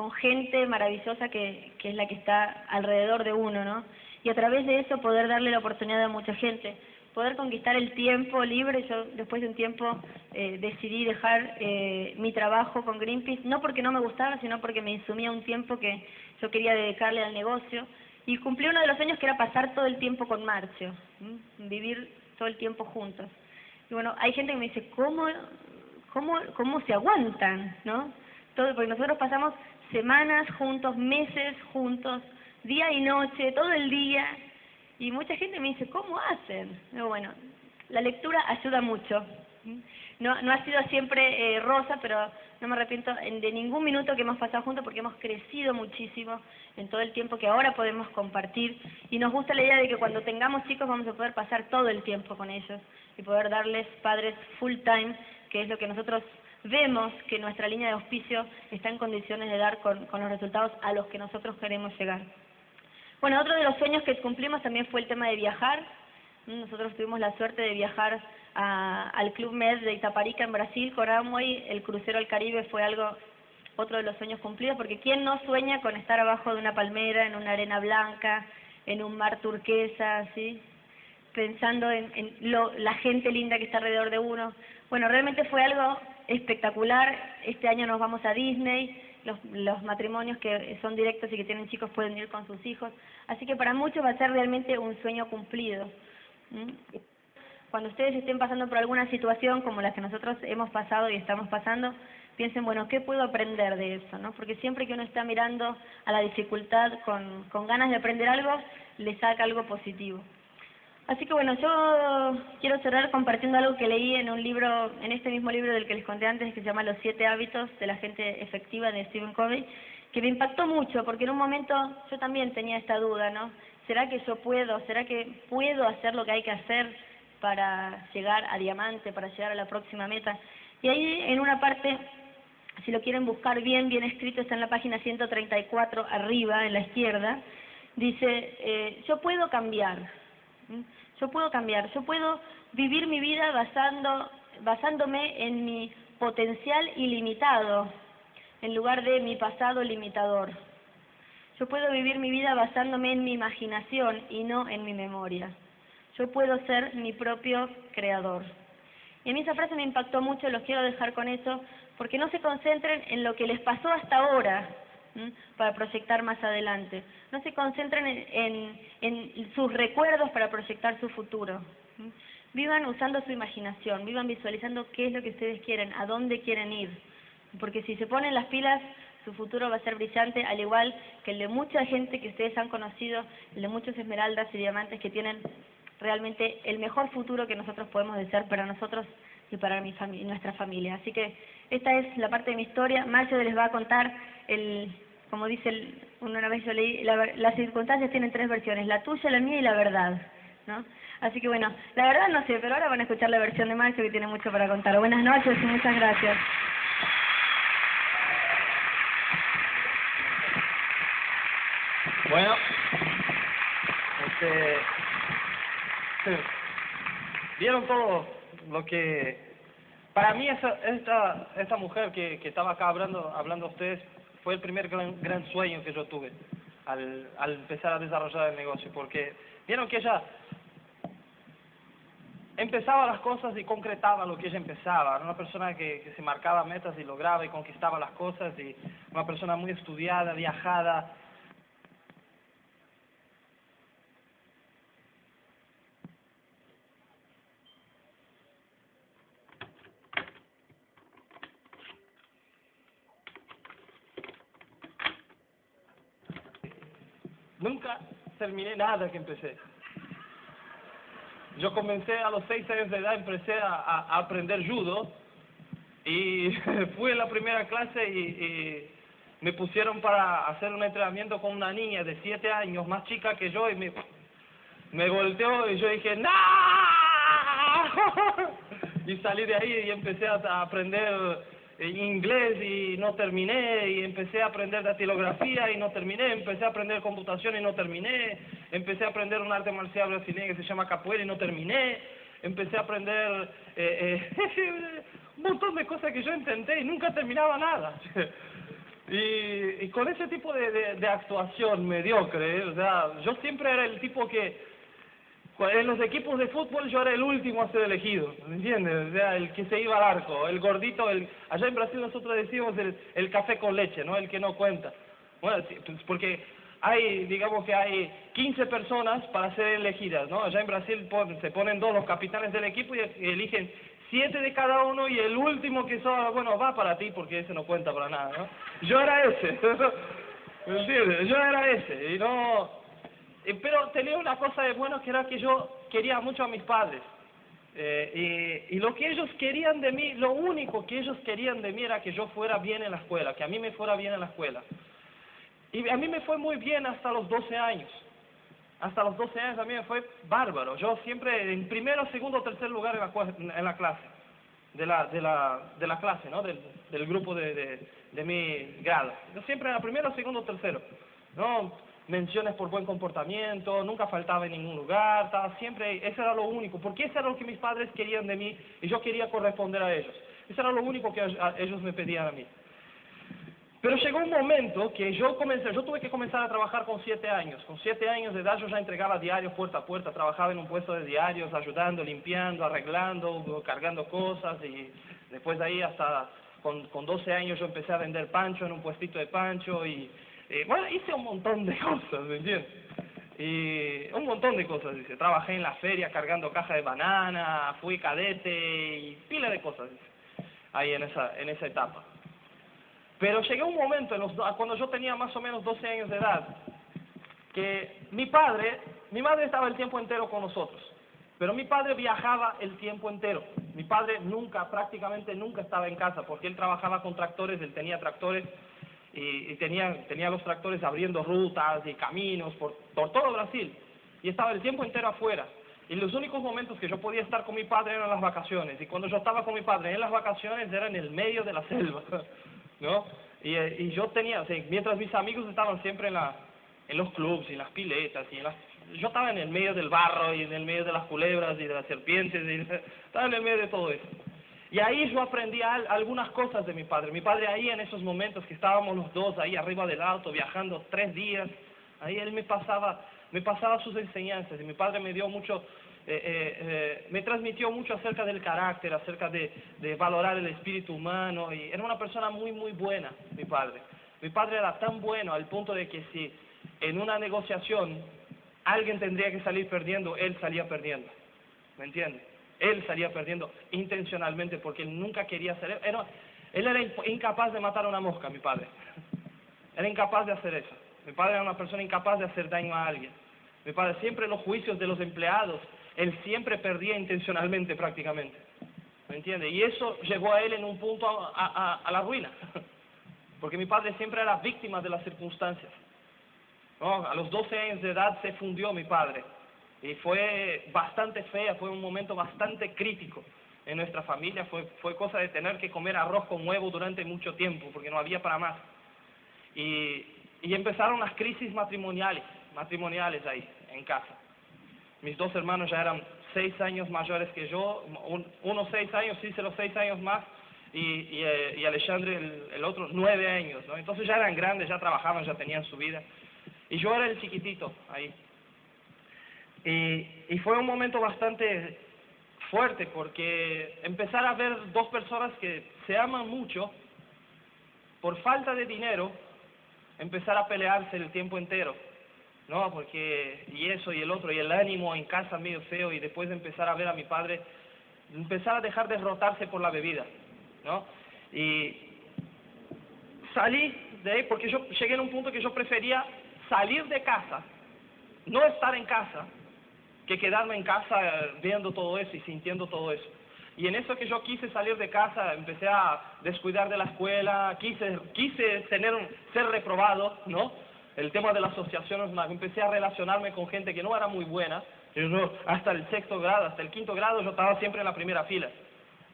C: con gente maravillosa que, que es la que está alrededor de uno, ¿no? Y a través de eso poder darle la oportunidad a mucha gente, poder conquistar el tiempo libre. Yo después de un tiempo eh, decidí dejar eh, mi trabajo con Greenpeace, no porque no me gustaba, sino porque me insumía un tiempo que yo quería dedicarle al negocio. Y cumplí uno de los sueños que era pasar todo el tiempo con Marcio, vivir todo el tiempo juntos. Y bueno, hay gente que me dice, ¿cómo, cómo, cómo se aguantan? ¿no? Todo, porque nosotros pasamos semanas juntos, meses juntos, día y noche, todo el día. Y mucha gente me dice, ¿cómo hacen? bueno, la lectura ayuda mucho. No, no ha sido siempre eh, rosa, pero no me arrepiento de ningún minuto que hemos pasado juntos porque hemos crecido muchísimo en todo el tiempo que ahora podemos compartir y nos gusta la idea de que cuando tengamos chicos vamos a poder pasar todo el tiempo con ellos y poder darles padres full time, que es lo que nosotros vemos que nuestra línea de auspicio está en condiciones de dar con, los resultados a los que nosotros queremos llegar. Bueno, otro de los sueños que cumplimos también fue el tema de viajar. Nosotros tuvimos la suerte de viajar al Club Med de Itaparica en Brasil con. El crucero al Caribe fue algo, otro de los sueños cumplidos, porque ¿quién no sueña con estar abajo de una palmera, en una arena blanca, en un mar turquesa, así? pensando en, en lo, la gente linda que está alrededor de uno. Bueno, realmente fue algo espectacular. Este año nos vamos a Disney. Los, los matrimonios que son directos y que tienen chicos pueden ir con sus hijos. Así que para muchos va a ser realmente un sueño cumplido. Cuando ustedes estén pasando por alguna situación como la que nosotros hemos pasado y estamos pasando, piensen, bueno, ¿qué puedo aprender de eso? ¿no? Porque siempre que uno está mirando a la dificultad con, con ganas de aprender algo, le saca algo positivo. Así que bueno, yo quiero cerrar compartiendo algo que leí en un libro, en este mismo libro del que les conté antes, que se llama Los siete hábitos de la gente efectiva de Stephen Covey, que me impactó mucho, porque en un momento yo también tenía esta duda, ¿no? ¿Será que yo puedo? ¿Será que puedo hacer lo que hay que hacer para llegar a diamante, para llegar a la próxima meta? Y ahí en una parte, si lo quieren buscar bien, bien escrito, está en la página 134 arriba, en la izquierda, dice, eh, yo puedo cambiar yo puedo cambiar, yo puedo vivir mi vida basando, basándome en mi potencial ilimitado en lugar de mi pasado limitador. Yo puedo vivir mi vida basándome en mi imaginación y no en mi memoria. Yo puedo ser mi propio creador. Y a mí esa frase me impactó mucho, los quiero dejar con eso, porque no se concentren en lo que les pasó hasta ahora, para proyectar más adelante. No se concentren en, en, sus recuerdos para proyectar su futuro. Vivan usando su imaginación, vivan visualizando qué es lo que ustedes quieren, a dónde quieren ir. Porque si se ponen las pilas, su futuro va a ser brillante, al igual que el de mucha gente que ustedes han conocido, el de muchos esmeraldas y diamantes que tienen realmente el mejor futuro que nosotros podemos desear para nosotros y para mi nuestra familia. Así que esta es la parte de mi historia. Marcio les va a contar, el, como dice el, una vez yo leí, las circunstancias tienen tres versiones, la tuya, la mía y la verdad. ¿no? Así que bueno, la verdad no sé, pero ahora van a escuchar la versión de Marcio que tiene mucho para contar. Buenas noches y muchas gracias.
B: Bueno, este, vieron todo lo que para mí esa, esta, esta mujer que, que estaba acá hablando, hablando a ustedes fue el primer gran, gran sueño que yo tuve al, al empezar a desarrollar el negocio, porque vieron que ella empezaba las cosas y concretaba lo que ella empezaba. Era una persona que, que se marcaba metas y lograba y conquistaba las cosas y una persona muy estudiada, viajada, Nunca terminé nada que empecé. Yo comencé a los seis años de edad, empecé a, aprender judo y fui a la primera clase y, me pusieron para hacer un entrenamiento con una niña de siete años, más chica que yo, y me, me volteó y yo dije, ¡No! y salí de ahí y empecé a aprender inglés y no terminé, y empecé a aprender datilografía y no terminé, empecé a aprender computación y no terminé, empecé a aprender un arte marcial brasileño que se llama capoeira y no terminé, empecé a aprender eh, eh, un montón de cosas que yo intenté y nunca terminaba nada. y, con ese tipo de, de, de actuación mediocre, o sea, yo siempre era el tipo que en los equipos de fútbol yo era el último a ser elegido, ¿me entiendes? O sea, el que se iba al arco, el gordito, el, allá en Brasil nosotros decimos el, el café con leche, ¿no? El que no cuenta. Bueno, pues porque hay, digamos que hay 15 personas para ser elegidas, ¿no? Allá en Brasil se ponen dos los capitanes del equipo y eligen siete de cada uno y el último que son, bueno, va para ti porque ese no cuenta para nada, ¿no? Yo era ese, ¿me entiendes? Yo era ese y no pero tenía una cosa de bueno que era que yo quería mucho a mis padres. Eh, y, lo que ellos querían de mí, lo único que ellos querían de mí era que yo fuera bien en la escuela, que a mí me fuera bien en la escuela. Y a mí me fue muy bien hasta los 12 años. Hasta los 12 años a mí me fue bárbaro. Yo siempre en primero, segundo, tercer lugar en la, clase, de la, de, la, de la clase, ¿no? Del, del grupo de, de, de mi grado. Yo siempre era primero, segundo, tercero. ¿no? Menciones por buen comportamiento, nunca faltaba en ningún lugar, estaba siempre, eso era lo único, porque eso era lo que mis padres querían de mí y yo quería corresponder a ellos. Eso era lo único que ellos me pedían a mí. Pero llegó un momento que yo comencé, yo tuve que comenzar a trabajar con siete años. Con siete años de edad yo ya entregaba diarios puerta a puerta, trabajaba en un puesto de diarios, ayudando, limpiando, arreglando, cargando cosas y después de ahí hasta con, con 12 años yo empecé a vender pancho en un puestito de pancho y eh, bueno, hice un montón de cosas, ¿me entiendes? Y un montón de cosas, dice. Trabajé en la feria cargando cajas de banana, fui cadete y pila de cosas, dice, ahí en esa, en esa etapa. Pero llegué un momento, en los, cuando yo tenía más o menos 12 años de edad, que mi padre, mi madre estaba el tiempo entero con nosotros, pero mi padre viajaba el tiempo entero. Mi padre nunca, prácticamente nunca estaba en casa, porque él trabajaba con tractores, él tenía tractores y, y tenía, tenía los tractores abriendo rutas y caminos por, por todo Brasil y estaba el tiempo entero afuera. Y los únicos momentos que yo podía estar con mi padre eran las vacaciones. Y cuando yo estaba con mi padre en las vacaciones era en el medio de la selva, ¿no? Y, y yo tenía, mientras mis amigos estaban siempre en, la, en los clubs y en las piletas y en las... Yo estaba en el medio del barro y en el medio de las culebras y de las serpientes y estaba en el medio de todo eso. Y ahí yo aprendí algunas cosas de mi padre. Mi padre ahí en esos momentos que estábamos los dos ahí arriba del auto viajando tres días, ahí él me pasaba, me pasaba sus enseñanzas y mi padre me dio mucho, eh, eh, eh, me transmitió mucho acerca del carácter, acerca de, valorar el espíritu humano y era una persona muy muy buena, mi padre. Mi padre era tan bueno al punto de que si en una negociación alguien tendría que salir perdiendo, él salía perdiendo. ¿Me entiendes? Él salía perdiendo intencionalmente porque él nunca quería hacer eso. Él era incapaz de matar a una mosca, mi padre. Era incapaz de hacer eso. Mi padre era una persona incapaz de hacer daño a alguien. Mi padre siempre en los juicios de los empleados, él siempre perdía intencionalmente prácticamente. ¿Me entiende? Y eso llevó a él en un punto a, a, a la ruina. Porque mi padre siempre era víctima de las circunstancias. ¿No? A los 12 años de edad se fundió mi padre y fue bastante fea, fue un momento bastante crítico en nuestra familia, fue, fue cosa de tener que comer arroz con huevo durante mucho tiempo, porque no había para más. Y, y empezaron las crisis matrimoniales, matrimoniales ahí, en casa. Mis dos hermanos ya eran seis años mayores que yo, uno seis años, hice los seis años más, y, y, eh, y Alexandre el, el, otro nueve años, ¿no? Entonces ya eran grandes, ya trabajaban, ya tenían su vida. Y yo era el chiquitito ahí. Y, y fue un momento bastante fuerte porque empezar a ver dos personas que se aman mucho, por falta de dinero, empezar a pelearse el tiempo entero, ¿no? Porque, y eso y el otro, y el ánimo en casa medio feo, y después de empezar a ver a mi padre, empezar a dejar de derrotarse por la bebida, ¿no? Y salí de ahí porque yo llegué a un punto que yo prefería salir de casa, no estar en casa, que quedarme en casa viendo todo eso y sintiendo todo eso. Y en eso que yo quise salir de casa, empecé a descuidar de la escuela, quise, quise tener ser reprobado, ¿no? El tema de las asociaciones, empecé a relacionarme con gente que no era muy buena, hasta el sexto grado, hasta el quinto grado, yo estaba siempre en la primera fila.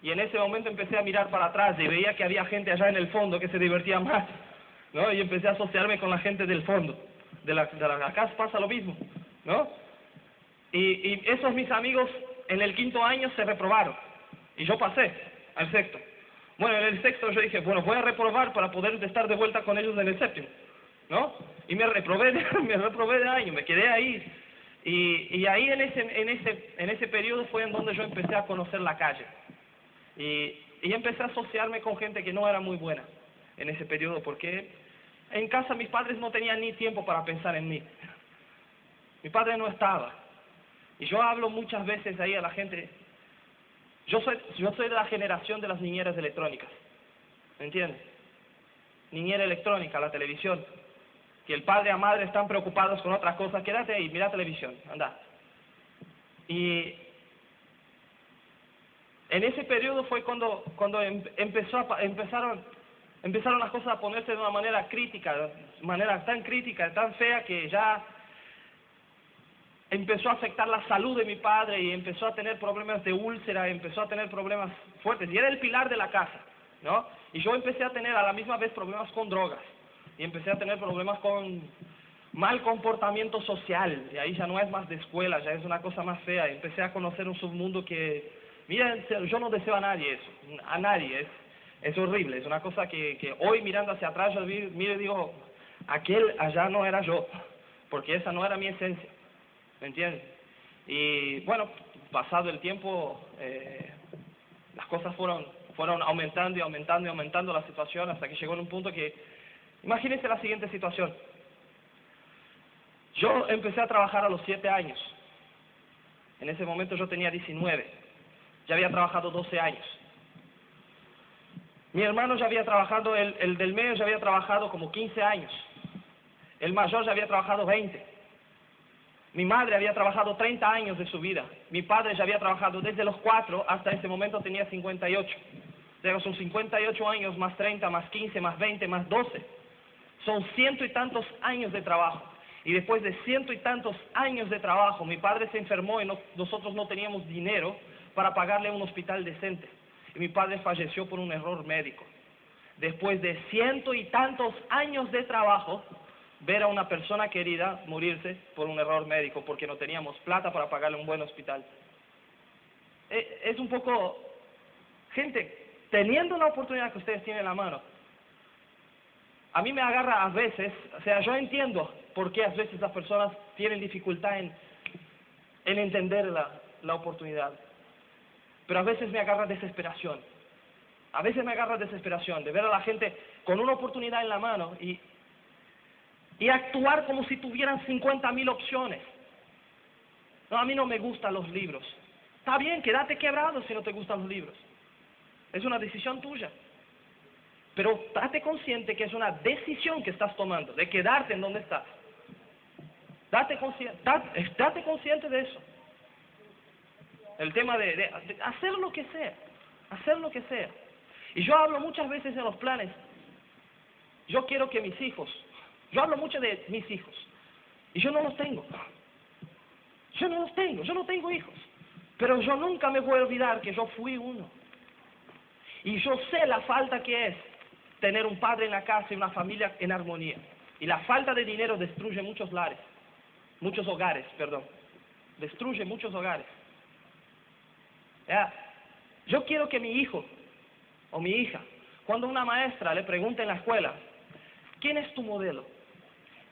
B: Y en ese momento empecé a mirar para atrás y veía que había gente allá en el fondo que se divertía más, ¿no? Y empecé a asociarme con la gente del fondo. De la, de la acá pasa lo mismo, ¿no? Y, y esos mis amigos en el quinto año se reprobaron. Y yo pasé al sexto. Bueno, en el sexto yo dije, bueno, voy a reprobar para poder estar de vuelta con ellos en el séptimo, ¿no? Y me reprobé, de, me reprobé de año, me quedé ahí. Y, y ahí en ese, en, ese, en ese periodo fue en donde yo empecé a conocer la calle. Y, y empecé a asociarme con gente que no era muy buena en ese periodo, porque en casa mis padres no tenían ni tiempo para pensar en mí. Mi padre no estaba. Y yo hablo muchas veces ahí a la gente, yo soy, yo soy de la generación de las niñeras electrónicas, ¿me entiendes? Niñera electrónica, la televisión, que el padre y madre están preocupados con otras cosas, quédate ahí, mira televisión, anda. Y en ese periodo fue cuando, cuando em, empezó empezaron, empezaron las cosas a ponerse de una manera crítica, manera tan crítica, tan fea que ya empezó a afectar la salud de mi padre y empezó a tener problemas de úlcera, empezó a tener problemas fuertes. Y era el pilar de la casa, ¿no? Y yo empecé a tener a la misma vez problemas con drogas y empecé a tener problemas con mal comportamiento social. Y ahí ya no es más de escuela, ya es una cosa más fea. Empecé a conocer un submundo que, mira, yo no deseo a nadie eso, a nadie. Es, es horrible, es una cosa que, que hoy mirando hacia atrás yo miro y digo, aquel allá no era yo, porque esa no era mi esencia. ¿Me entiendes? Y bueno, pasado el tiempo, eh, las cosas fueron, fueron aumentando y aumentando y aumentando la situación hasta que llegó en un punto que, imagínense la siguiente situación. Yo empecé a trabajar a los siete años. En ese momento yo tenía 19. Ya había trabajado 12 años. Mi hermano ya había trabajado, el, el del medio ya había trabajado como 15 años. El mayor ya había trabajado 20. Mi madre había trabajado 30 años de su vida. Mi padre ya había trabajado desde los 4 hasta ese momento tenía 58. O son 58 años más 30, más 15, más 20, más 12. Son ciento y tantos años de trabajo. Y después de ciento y tantos años de trabajo, mi padre se enfermó y no, nosotros no teníamos dinero para pagarle un hospital decente. Y mi padre falleció por un error médico. Después de ciento y tantos años de trabajo, ver a una persona querida morirse por un error médico porque no teníamos plata para pagarle un buen hospital. Eh, es un poco, gente, teniendo la oportunidad que ustedes tienen en la mano, a mí me agarra a veces, o sea, yo entiendo por qué a veces las personas tienen dificultad en, en entender la, la oportunidad, pero a veces me agarra desesperación. A veces me agarra desesperación de ver a la gente con una oportunidad en la mano y y actuar como si tuvieran 50 mil opciones. No, a mí no me gustan los libros. Está bien, quédate quebrado si no te gustan los libros. Es una decisión tuya. Pero date consciente que es una decisión que estás tomando, de quedarte en donde estás. Date consciente, date, date consciente de eso. El tema de, de, de hacer lo que sea, hacer lo que sea. Y yo hablo muchas veces en los planes, yo quiero que mis hijos yo hablo mucho de mis hijos. Y yo no los tengo. Yo no los tengo, yo no tengo hijos. Pero yo nunca me voy a olvidar que yo fui uno. Y yo sé la falta que es tener un padre en la casa y una familia en armonía. Y la falta de dinero destruye muchos lares, muchos hogares, perdón. Destruye muchos hogares. ¿Ya? Yo quiero que mi hijo o mi hija, cuando una maestra le pregunte en la escuela, ¿quién es tu modelo?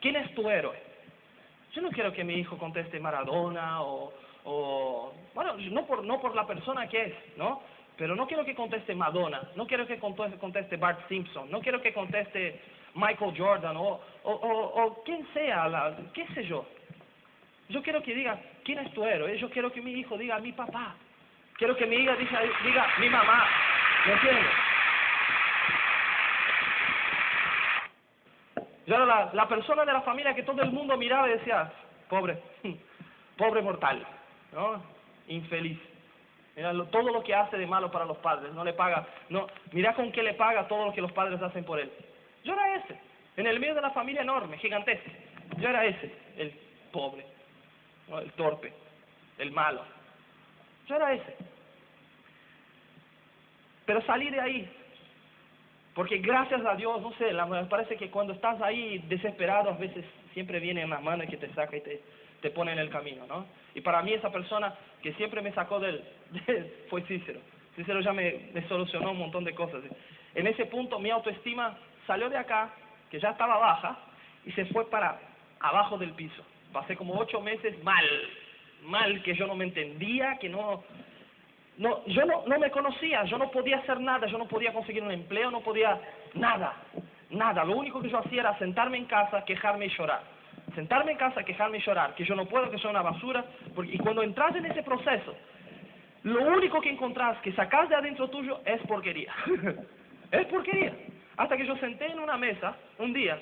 B: ¿Quién es tu héroe? Yo no quiero que mi hijo conteste Maradona o, o bueno, no por, no por la persona que es, ¿no? Pero no quiero que conteste Madonna, no quiero que conteste Bart Simpson, no quiero que conteste Michael Jordan o, o, o, o quien sea, la, qué sé yo. Yo quiero que diga, ¿quién es tu héroe? Yo quiero que mi hijo diga, mi papá. Quiero que mi hija diga, diga mi mamá. ¿Me? Yo era la, persona de la familia que todo el mundo miraba y decía, pobre, pobre mortal, ¿no? Infeliz. Mira lo, todo lo que hace de malo para los padres, no le paga, no, mira con qué le paga todo lo que los padres hacen por él. Yo era ese, en el medio de la familia enorme, gigantesca. Yo era ese, el pobre, el torpe. el malo. Yo era ese. Pero salí de ahí, porque gracias a Dios, no sé, me parece que cuando estás ahí desesperado, a veces siempre viene una mano que te saca y te, te pone en el camino, ¿no? Y para mí esa persona que siempre me sacó del, fue Cícero. Cícero ya me, me solucionó un montón de cosas. En ese punto mi autoestima salió de acá, que ya estaba baja, y se fue para abajo del piso. Pasé como ocho meses mal, mal, que yo no me entendía, que no, no, yo no, no me conocía, yo no podía hacer nada, yo no podía conseguir un empleo, no podía nada, nada. Lo único que yo hacía era sentarme en casa, quejarme y llorar. Sentarme en casa, quejarme y llorar, que yo no puedo, que soy una basura. Porque, y cuando entras en ese proceso, lo único que encontrás, que sacás de adentro tuyo, es porquería. es porquería. Hasta que yo senté en una mesa un día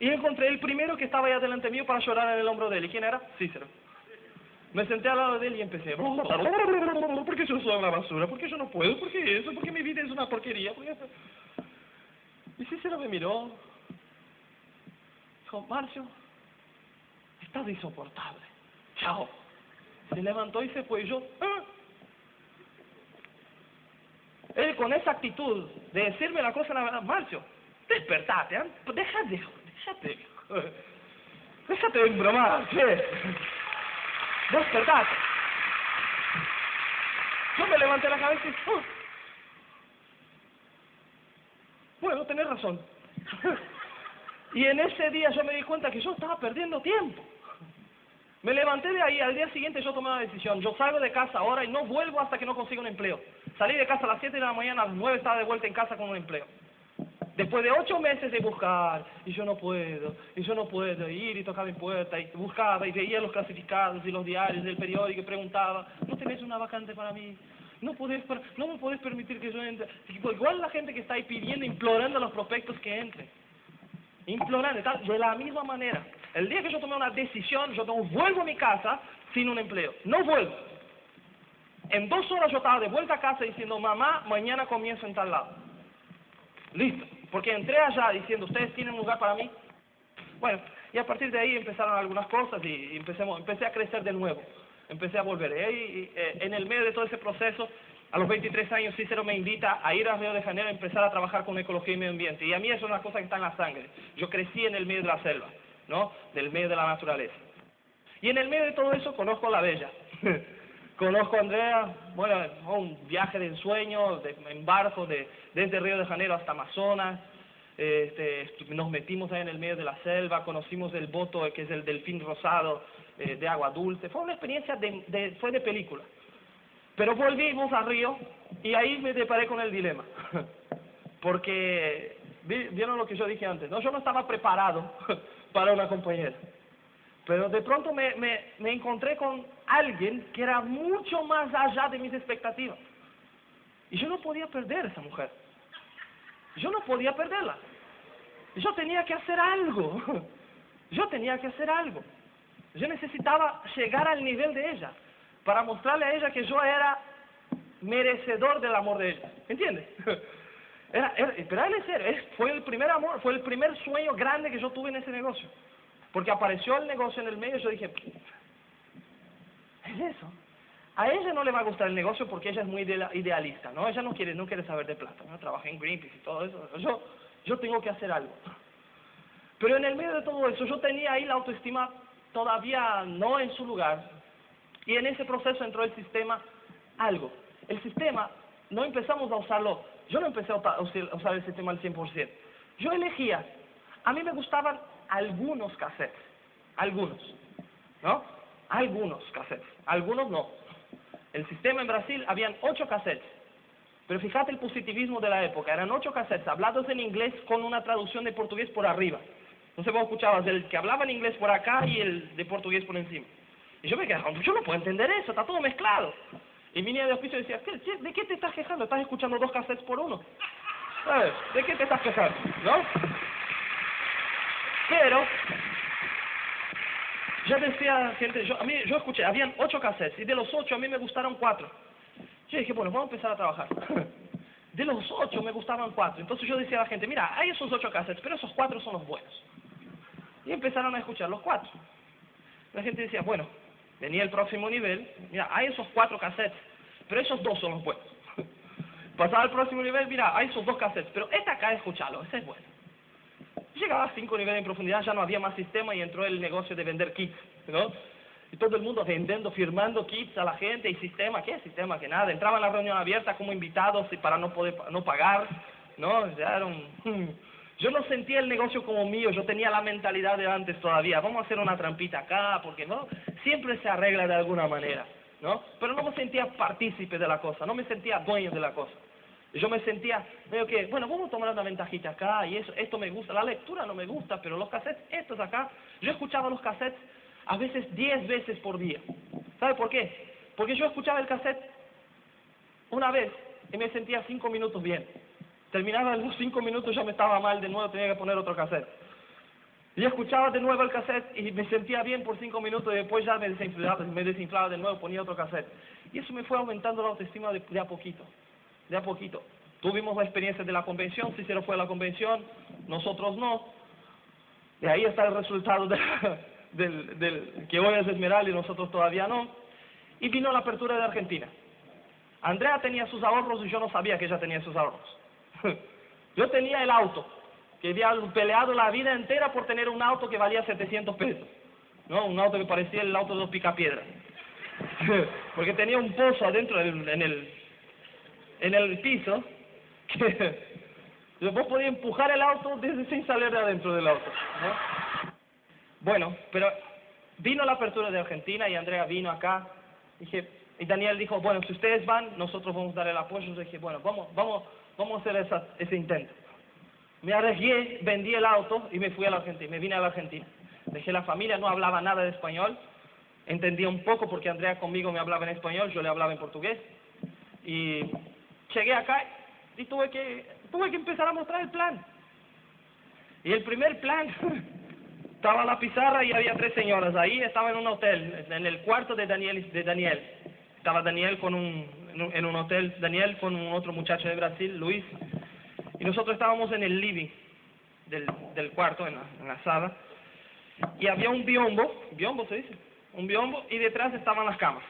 B: y encontré el primero que estaba ahí delante mío para llorar en el hombro de él. ¿Y quién era? Cícero. Me senté al lado de él y empecé. ¿Por qué yo soy una basura? ¿Por qué yo no puedo? ¿Por qué eso? ¿Por qué mi vida es una porquería? Y Cícero me miró. Dijo, Marcio, estás insoportable. Chao. Se levantó y se fue. Y yo, ¿ah? Él con esa actitud de decirme la cosa, la verdad, Marcio, despertate, ¿eh? déjate, déjate, déjate de embromar, ¿qué? Despertate. Yo me levanté la cabeza y, oh. bueno, tenés razón. y en ese día yo me di cuenta que yo estaba perdiendo tiempo. Me levanté de ahí, al día siguiente yo tomé una decisión. Yo salgo de casa ahora y no vuelvo hasta que no consiga un empleo. Salí de casa a las 7 de la mañana, a las 9 estaba de vuelta en casa con un empleo. Después de ocho meses de buscar, y yo no puedo, y yo no puedo, ir y tocar mi puerta, y buscaba, y veía los clasificados y los diarios del periódico y preguntaba, ¿no tenés una vacante para mí? No, podés, no me podés permitir que yo entre. Igual la gente que está ahí pidiendo, implorando a los prospectos que entren. Implorando, de la misma manera. El día que yo tomé una decisión, yo no vuelvo a mi casa sin un empleo. No vuelvo. En dos horas yo estaba de vuelta a casa diciendo, mamá, mañana comienzo en tal lado. Listo. Porque entré allá diciendo, ¿ustedes tienen un lugar para mí? Bueno, y a partir de ahí empezaron algunas cosas y empecemos, empecé a crecer de nuevo. Empecé a volver. Y, eh, en el medio de todo ese proceso, a los 23 años Cícero me invita a ir a Río de Janeiro a empezar a trabajar con ecología y medio ambiente. Y a mí eso es una cosa que está en la sangre. Yo crecí en el medio de la selva, ¿no? Del medio de la naturaleza. Y en el medio de todo eso conozco a la Bella. conozco a Andrea, bueno, un viaje de ensueño, de, en barco, de, desde Río de Janeiro hasta Amazonas, este, nos metimos ahí en el medio de la selva, conocimos el boto que es el delfín rosado eh, de agua dulce, fue una experiencia de, de, fue de película. Pero volvimos a Río y ahí me deparé con el dilema, porque vieron lo que yo dije antes, no, yo no estaba preparado para una compañera, pero de pronto me, me, me encontré con alguien que era mucho más allá de mis expectativas. Y yo no podía perder esa mujer. Yo no podía perderla. Yo tenía que hacer algo. Yo tenía que hacer algo. Yo necesitaba llegar al nivel de ella para mostrarle a ella que yo era merecedor del amor de ella. ¿Entiendes? Era, era, pero él fue el primer amor, fue el primer sueño grande que yo tuve en ese negocio. Porque apareció el negocio en el medio y yo dije, es eso. A ella no le va a gustar el negocio porque ella es muy idealista, ¿no? Ella no quiere, no quiere saber de plata, ¿no? Trabaja en Greenpeace y todo eso. Yo, yo tengo que hacer algo. Pero en el medio de todo eso, yo tenía ahí la autoestima todavía no en su lugar. Y en ese proceso entró el sistema algo. El sistema, no empezamos a usarlo, yo no empecé a usar el sistema al 100%. Yo elegía, a mí me gustaban algunos cassettes, algunos, ¿no? Algunos cassettes, algunos no. El sistema en Brasil habían ocho cassettes. Pero fíjate el positivismo de la época. Eran ocho cassettes hablados en inglés con una traducción de portugués por arriba. Sé vos escuchabas el que hablaba en inglés por acá y el de portugués por encima. Y yo me quedaba, yo no puedo entender eso, está todo mezclado. Y mi niña de oficio decía, ¿de qué te estás quejando? Estás escuchando dos cassettes por uno. ¿Sabes? ¿De qué te estás quejando? ¿No? Pero yo decía, gente, yo, a mí, yo escuché, habían ocho cassettes y de los ocho a mí me gustaron cuatro. Yo dije, bueno, vamos a empezar a trabajar. De los ocho me gustaban cuatro. Entonces yo decía a la gente, mira, hay esos ocho cassettes, pero esos cuatro son los buenos. Y empezaron a escuchar los cuatro. La gente decía, bueno, Tenía el próximo nivel. Mira, hay esos cuatro cassettes, pero esos dos son los buenos. Pasaba al próximo nivel, mira, hay esos dos cassettes, pero esta acá, escúchalo, ese es bueno. Llegaba a cinco niveles en profundidad, ya no había más sistema y entró el negocio de vender kits, ¿no? Y todo el mundo vendiendo, firmando kits a la gente y sistema, ¿qué sistema? Que nada, entraba en la reunión abierta como invitados y para no poder no pagar, ¿no? Ya era un... Yo no sentía el negocio como mío, yo tenía la mentalidad de antes todavía, vamos a hacer una trampita acá, porque no, siempre se arregla de alguna manera, ¿no? Pero no me sentía partícipe de la cosa, no me sentía dueño de la cosa. Yo me sentía medio que, bueno, vamos a tomar una ventajita acá y eso, esto me gusta, la lectura no me gusta, pero los cassettes, estos acá, yo escuchaba los cassettes a veces 10 veces por día. ¿Sabe por qué? Porque yo escuchaba el cassette una vez y me sentía cinco minutos bien. Terminaba los cinco minutos, ya me estaba mal, de nuevo tenía que poner otro cassette. Y escuchaba de nuevo el cassette y me sentía bien por cinco minutos y después ya me desinflaba, me desinflaba de nuevo, ponía otro cassette. Y eso me fue aumentando la autoestima de, a poquito, de a poquito. Tuvimos la experiencia de la convención, se fue a la convención, nosotros no. Y ahí está el resultado del, del, que hoy es Esmeralda y nosotros todavía no. Y vino la apertura de Argentina. Andrea tenía sus ahorros y yo no sabía que ella tenía sus ahorros. Yo tenía el auto, que había peleado la vida entera por tener un auto que valía 700 pesos. ¿no? Un auto que parecía el auto de los picapiedras. Porque tenía un pozo adentro en el, en el piso que vos podías empujar el auto desde sin salir de adentro del auto. Bueno, pero vino la apertura de Argentina y Andrea vino acá. Dije, y Daniel dijo, bueno, si ustedes van, nosotros vamos a dar el apoyo. Yo dije, bueno, vamos, vamos, vamos a hacer ese intento. Me arriesgué, vendí el auto y me fui a la Argentina, me vine a la Argentina. Dejé la familia, no hablaba nada de español, entendía un poco porque Andrea conmigo me hablaba en español, yo le hablaba en portugués. Y llegué acá y tuve que, tuve que empezar a mostrar el plan. Y el primer plan, estaba la pizarra y había tres señoras. Ahí estaba en un hotel, en el cuarto de Daniel. De Daniel. Estaba Daniel con un, en un hotel, Daniel con un otro muchacho de Brasil, Luis, y nosotros estábamos en el living del, del cuarto, en la, en la sala, y había un biombo, biombo se dice, un biombo, y detrás estaban las camas.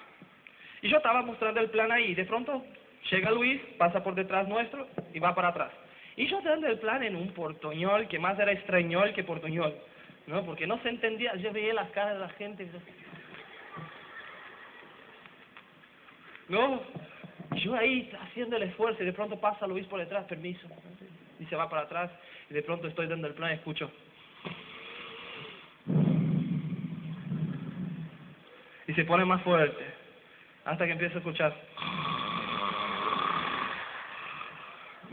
B: Y yo estaba mostrando el plan ahí, de pronto llega Luis, pasa por detrás nuestro y va para atrás. Y yo dando el plan en un portuñol, que más era extrañol que portuñol, ¿no? Porque no se entendía, yo veía las caras de la gente, ¿no? Yo ahí haciendo el esfuerzo y de pronto pasa Luis por detrás, permiso, y se va para atrás y de pronto estoy dando el plan y escucho. Y se pone más fuerte hasta que empiezo a escuchar.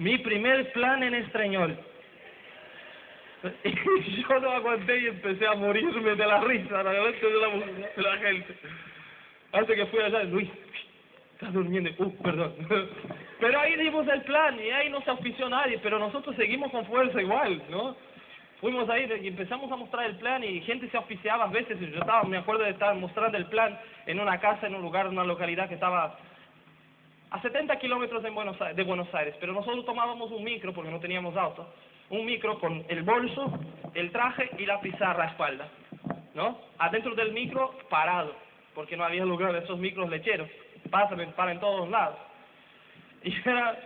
B: Mi primer plan en español. Y yo no aguanté y empecé a morirme de la risa, de la, de la gente. Hasta que fui allá, Luis, Está durmiendo. Uh, perdón. Pero ahí dimos el plan y ahí no se auspició nadie, pero nosotros seguimos con fuerza igual, ¿no? Fuimos ahí y empezamos a mostrar el plan y gente se auspiciaba a veces. Yo estaba, me acuerdo de estar mostrando el plan en una casa, en un lugar, en una localidad que estaba a 70 kilómetros de Buenos, Aires, pero nosotros tomábamos un micro porque no teníamos auto, un micro con el bolso, el traje y la pizarra a espalda, ¿no? Adentro del micro parado, porque no había lugar de esos micros lecheros pasa, para en todos lados. Y era,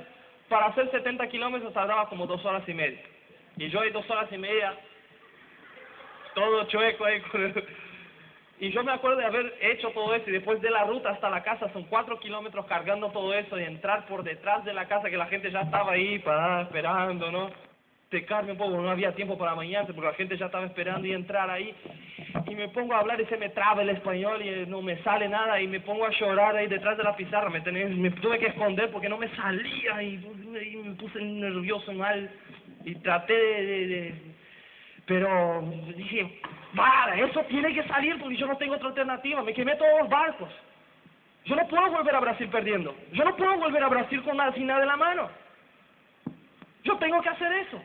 B: para hacer 70 kilómetros tardaba como dos horas y media. Y yo hay dos horas y media, todo chueco ahí Y yo me acuerdo de haber hecho todo eso y después de la ruta hasta la casa son cuatro kilómetros cargando todo eso y entrar por detrás de la casa que la gente ya estaba ahí para esperando, ¿no? Secarme un poco, no había tiempo para bañarse porque la gente ya estaba esperando y entrar ahí y me pongo a hablar y se me traba el español y no me sale nada y me pongo a llorar ahí detrás de la pizarra, me, me tuve que esconder porque no me salía y, me puse nervioso mal y traté de, pero dije, vale, eso tiene que salir porque yo no tengo otra alternativa, me quemé todos los barcos. Yo no puedo volver a Brasil perdiendo, yo no puedo volver a Brasil con nada sin nada en la mano. Yo tengo que hacer eso.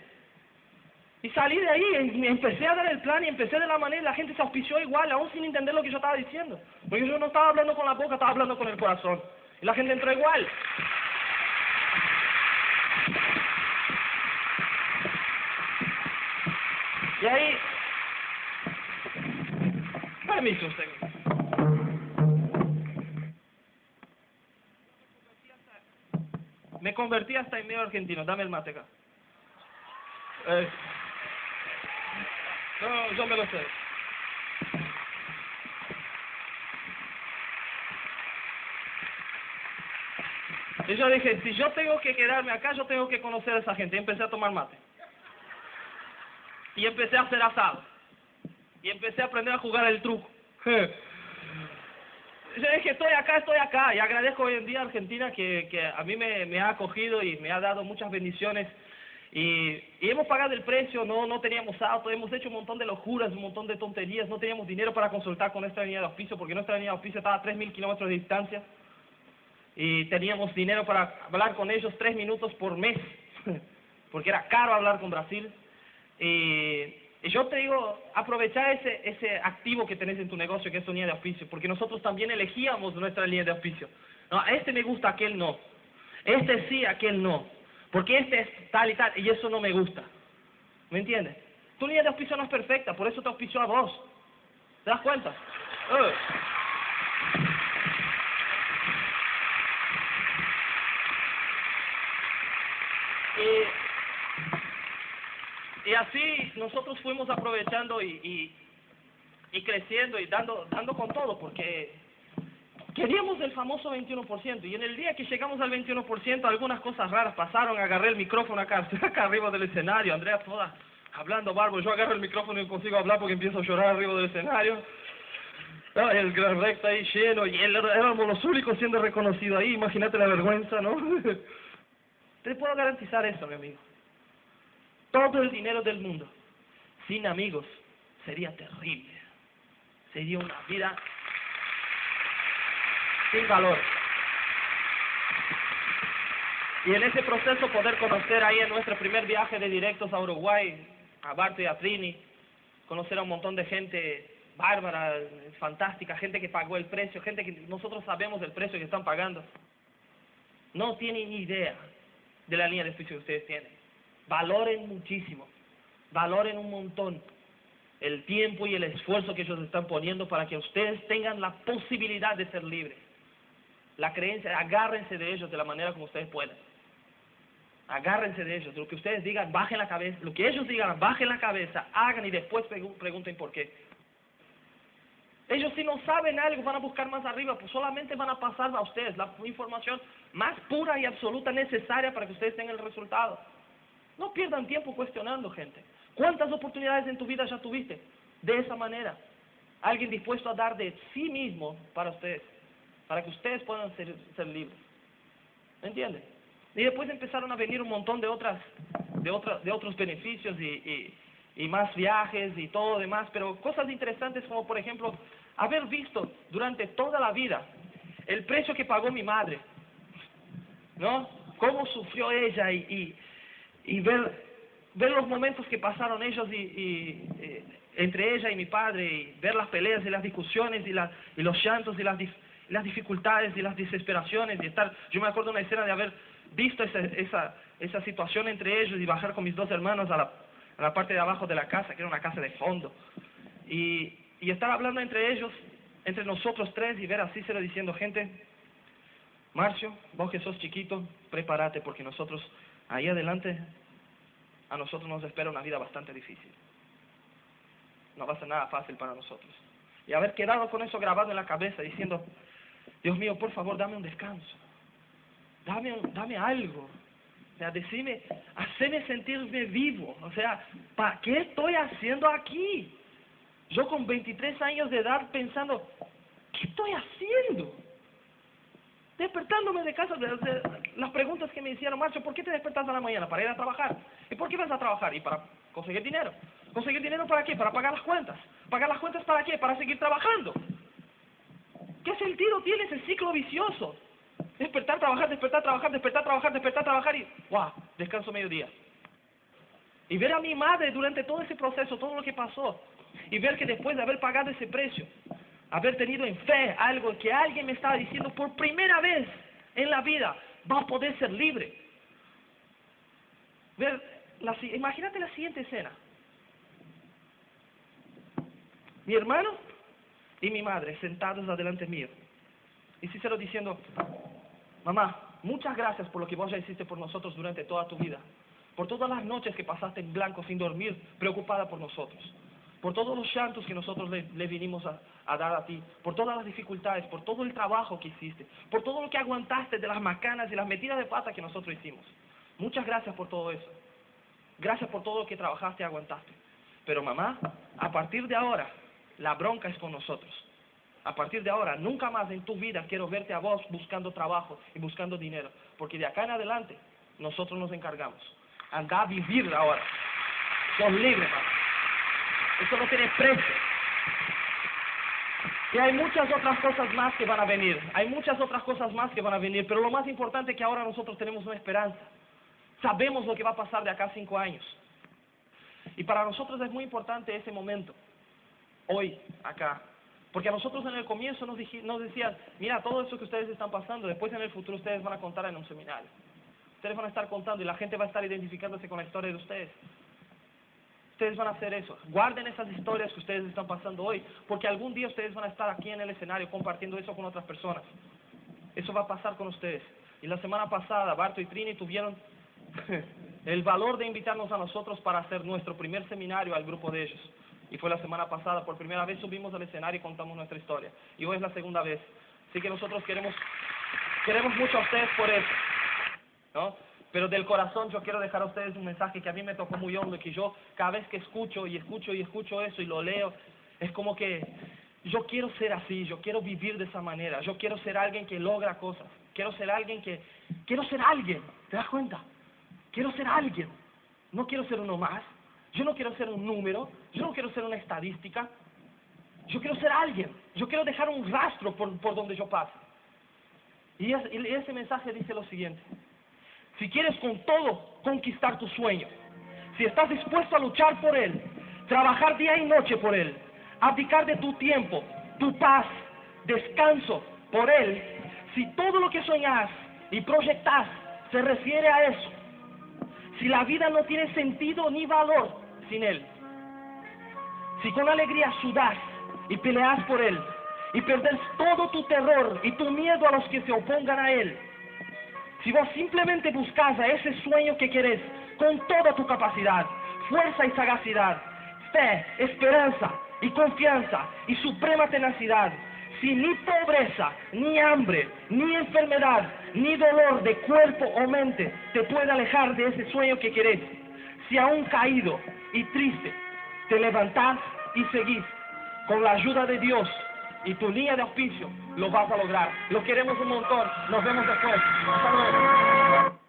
B: Y salí de ahí, y empecé a dar el plan y empecé de la manera, la gente se auspició igual, aún sin entender lo que yo estaba diciendo. Porque yo no estaba hablando con la boca, estaba hablando con el corazón. Y la gente entró igual. Y ahí... Me convertí hasta en medio argentino. Dame el mate acá. Eh. No, yo me lo sé. Y yo dije, si yo tengo que quedarme acá, yo tengo que conocer a esa gente. Y empecé a tomar mate. Y empecé a hacer asado. Y empecé a aprender a jugar el truco. Yo dije, estoy acá, estoy acá. Y agradezco hoy en día a Argentina que, que a mí me, me ha acogido y me ha dado muchas bendiciones. Y, y, hemos pagado el precio, no, no teníamos auto, hemos hecho un montón de locuras, un montón de tonterías, no teníamos dinero para consultar con nuestra línea de auspicio, porque nuestra línea de auspicio estaba a 3.000 kilómetros de distancia y teníamos dinero para hablar con ellos tres minutos por mes, porque era caro hablar con Brasil. Y, y yo te digo, aprovechar ese, ese activo que tenés en tu negocio, que es tu línea de auspicio, porque nosotros también elegíamos nuestra línea de auspicio. No, este me gusta, aquel no. Este sí, aquel no. Porque este es tal y tal, y eso no me gusta. ¿Me entiendes? Tu línea de auspicio no es perfecta, por eso te auspicio a vos. ¿Te das cuenta? Y, y, así nosotros fuimos aprovechando y, y, y, creciendo y dando, dando con todo, porque queríamos el famoso 21%. Y en el día que llegamos al 21%, algunas cosas raras pasaron. Agarré el micrófono acá, acá arriba del escenario, Andrea toda hablando barbo. Yo agarro el micrófono y consigo hablar porque empiezo a llorar arriba del escenario. el gran recto ahí lleno, y él, éramos los únicos siendo reconocidos ahí. Imagínate la vergüenza, ¿no? Te puedo garantizar eso, mi amigo. Todo el dinero del mundo, sin amigos, sería terrible. Sería una vida sin valor. Y en ese proceso poder conocer ahí en nuestro primer viaje de directos a Uruguay, a Barto y a Trini, conocer a un montón de gente bárbara, fantástica, gente que pagó el precio, gente que nosotros sabemos el precio que están pagando. No tienen idea de la línea de juicio que ustedes tienen. Valoren muchísimo, valoren un montón el tiempo y el esfuerzo que ellos están poniendo para que ustedes tengan la posibilidad de ser libres. La creencia, agárrense de ellos de la manera como ustedes puedan. Agárrense de ellos, lo que ustedes digan, bajen la cabeza, lo que ellos digan, bajen la cabeza, hagan y después pregunten por qué. Ellos si no saben algo van a buscar más arriba, pues solamente van a pasar a ustedes la información más pura y absoluta necesaria para que ustedes tengan el resultado. No pierdan tiempo cuestionando, gente. ¿Cuántas oportunidades en tu vida ya tuviste de esa manera? Alguien dispuesto a dar de sí mismo para ustedes, para que ustedes puedan ser, ser libres. ¿Me entienden? Y después empezaron a venir un montón de otras, de otras, de otros beneficios y, y, más viajes y todo demás, pero cosas interesantes como por ejemplo haber visto durante toda la vida el precio que pagó mi madre, ¿no? Cómo sufrió ella y, y ver, ver los momentos que pasaron ellos y, y eh, entre ella y mi padre, y ver las peleas y las discusiones y, la, y los llantos y las, las dificultades y las desesperaciones y estar, yo me acuerdo una escena de haber visto esa, esa, esa situación entre ellos y bajar con mis dos hermanos a la, a la parte de abajo de la casa, que era una casa de fondo. Y, y estar hablando entre ellos, entre nosotros tres, y ver así lo diciendo, gente, Marcio, vos que sos chiquito, prepárate porque nosotros, ahí adelante, a nosotros nos espera una vida bastante difícil. No va a ser nada fácil para nosotros. Y haber quedado con eso grabado en la cabeza, diciendo, Dios mío, por favor, dame un descanso. Dame, dame algo. O sea, decime, haceme sentirme vivo. O sea, ¿para qué estoy haciendo aquí? Yo con 23 años de edad pensando, ¿qué estoy haciendo? Despertándome de casa, las preguntas que me hicieron, Marcho, ¿por qué te despertas a la mañana? Para ir a trabajar. ¿Y por qué vas a trabajar? Y para conseguir dinero. ¿Conseguir dinero para qué? Para pagar las cuentas. ¿Pagar las cuentas para qué? Para seguir trabajando. ¿Qué sentido tiene ese ciclo vicioso? Despertar, trabajar, despertar, trabajar, despertar, trabajar, despertar, trabajar y ¡guau! Descanso mediodía. Y ver a mi madre durante todo ese proceso, todo lo que pasó, y ver que después de haber pagado ese precio, haber tenido en fe algo que alguien me estaba diciendo por primera vez en la vida, va a poder ser libre. Ver, la, imagínate la siguiente escena. Mi hermano y mi madre sentados adelante mío. Y Cícero diciendo, mamá, muchas gracias por lo que vos ya hiciste por nosotros durante toda tu vida. Por todas las noches que pasaste en blanco sin dormir, preocupada por nosotros. Por todos los llantos que nosotros le, le vinimos a, a dar a ti. Por todas las dificultades, por todo el trabajo que hiciste. Por todo lo que aguantaste de las macanas y las metidas de pata que nosotros hicimos. Muchas gracias por todo eso. Gracias por todo lo que trabajaste y aguantaste. Pero mamá, a partir de ahora, la bronca es con nosotros. A partir de ahora, nunca más en tu vida quiero verte a vos buscando trabajo y buscando dinero. Porque de acá en adelante, nosotros nos encargamos. Anda a vivir ahora. Sos libre, mamá. Eso no tiene precio. Y hay muchas otras cosas más que van a venir. Hay muchas otras cosas más que van a venir. Pero lo más importante es que ahora nosotros tenemos una esperanza. Sabemos lo que va a pasar de acá a cinco años. Y para nosotros es muy importante ese momento, hoy, acá. Porque a nosotros en el comienzo nos, nos decían, mira, todo eso que ustedes están pasando, después en el futuro ustedes van a contar en un seminario. Ustedes van a estar contando y la gente va a estar identificándose con la historia de ustedes. Ustedes van a hacer eso. Guarden esas historias que ustedes están pasando hoy, porque algún día ustedes van a estar aquí en el escenario compartiendo eso con otras personas. Eso va a pasar con ustedes. Y la semana pasada, Barto y Trini tuvieron el valor de invitarnos a nosotros para hacer nuestro primer seminario al grupo de ellos. Y fue la semana pasada, por primera vez subimos al escenario y contamos nuestra historia. Y hoy es la segunda vez. Así que nosotros queremos, queremos mucho a ustedes por eso. ¿no? Pero del corazón yo quiero dejar a ustedes un mensaje que a mí me tocó muy hondo y que yo cada vez que escucho y escucho y escucho eso y lo leo, es como que yo quiero ser así, yo quiero vivir de esa manera, yo quiero ser alguien que logra cosas, quiero ser alguien que, quiero ser alguien, ¿te das cuenta? Quiero ser alguien. No quiero ser uno más. Yo no quiero ser un número. Yo no quiero ser una estadística. Yo quiero ser alguien. Yo quiero dejar un rastro por, por donde yo pase. Y, ese mensaje dice lo siguiente. Si quieres con todo conquistar tu sueño, si estás dispuesto a luchar por él, trabajar día y noche por él, abdicar de tu tiempo, tu paz, descanso por él, si todo lo que soñas y proyectas se refiere a eso, si la vida no tiene sentido ni valor sin Él, si con alegría sudas y peleas por Él y perdes todo tu terror y tu miedo a los que se opongan a Él, si vos simplemente buscas a ese sueño que querés con toda tu capacidad, fuerza y sagacidad, fe, esperanza y confianza y suprema tenacidad, si ni pobreza, ni hambre, ni enfermedad, ni dolor de cuerpo o mente te puede alejar de ese sueño que querés, si aún caído y triste te levantás y seguís con la ayuda de Dios y tu línea de auspicio, lo vas a lograr. Lo queremos un montón. Nos vemos después. Hasta luego.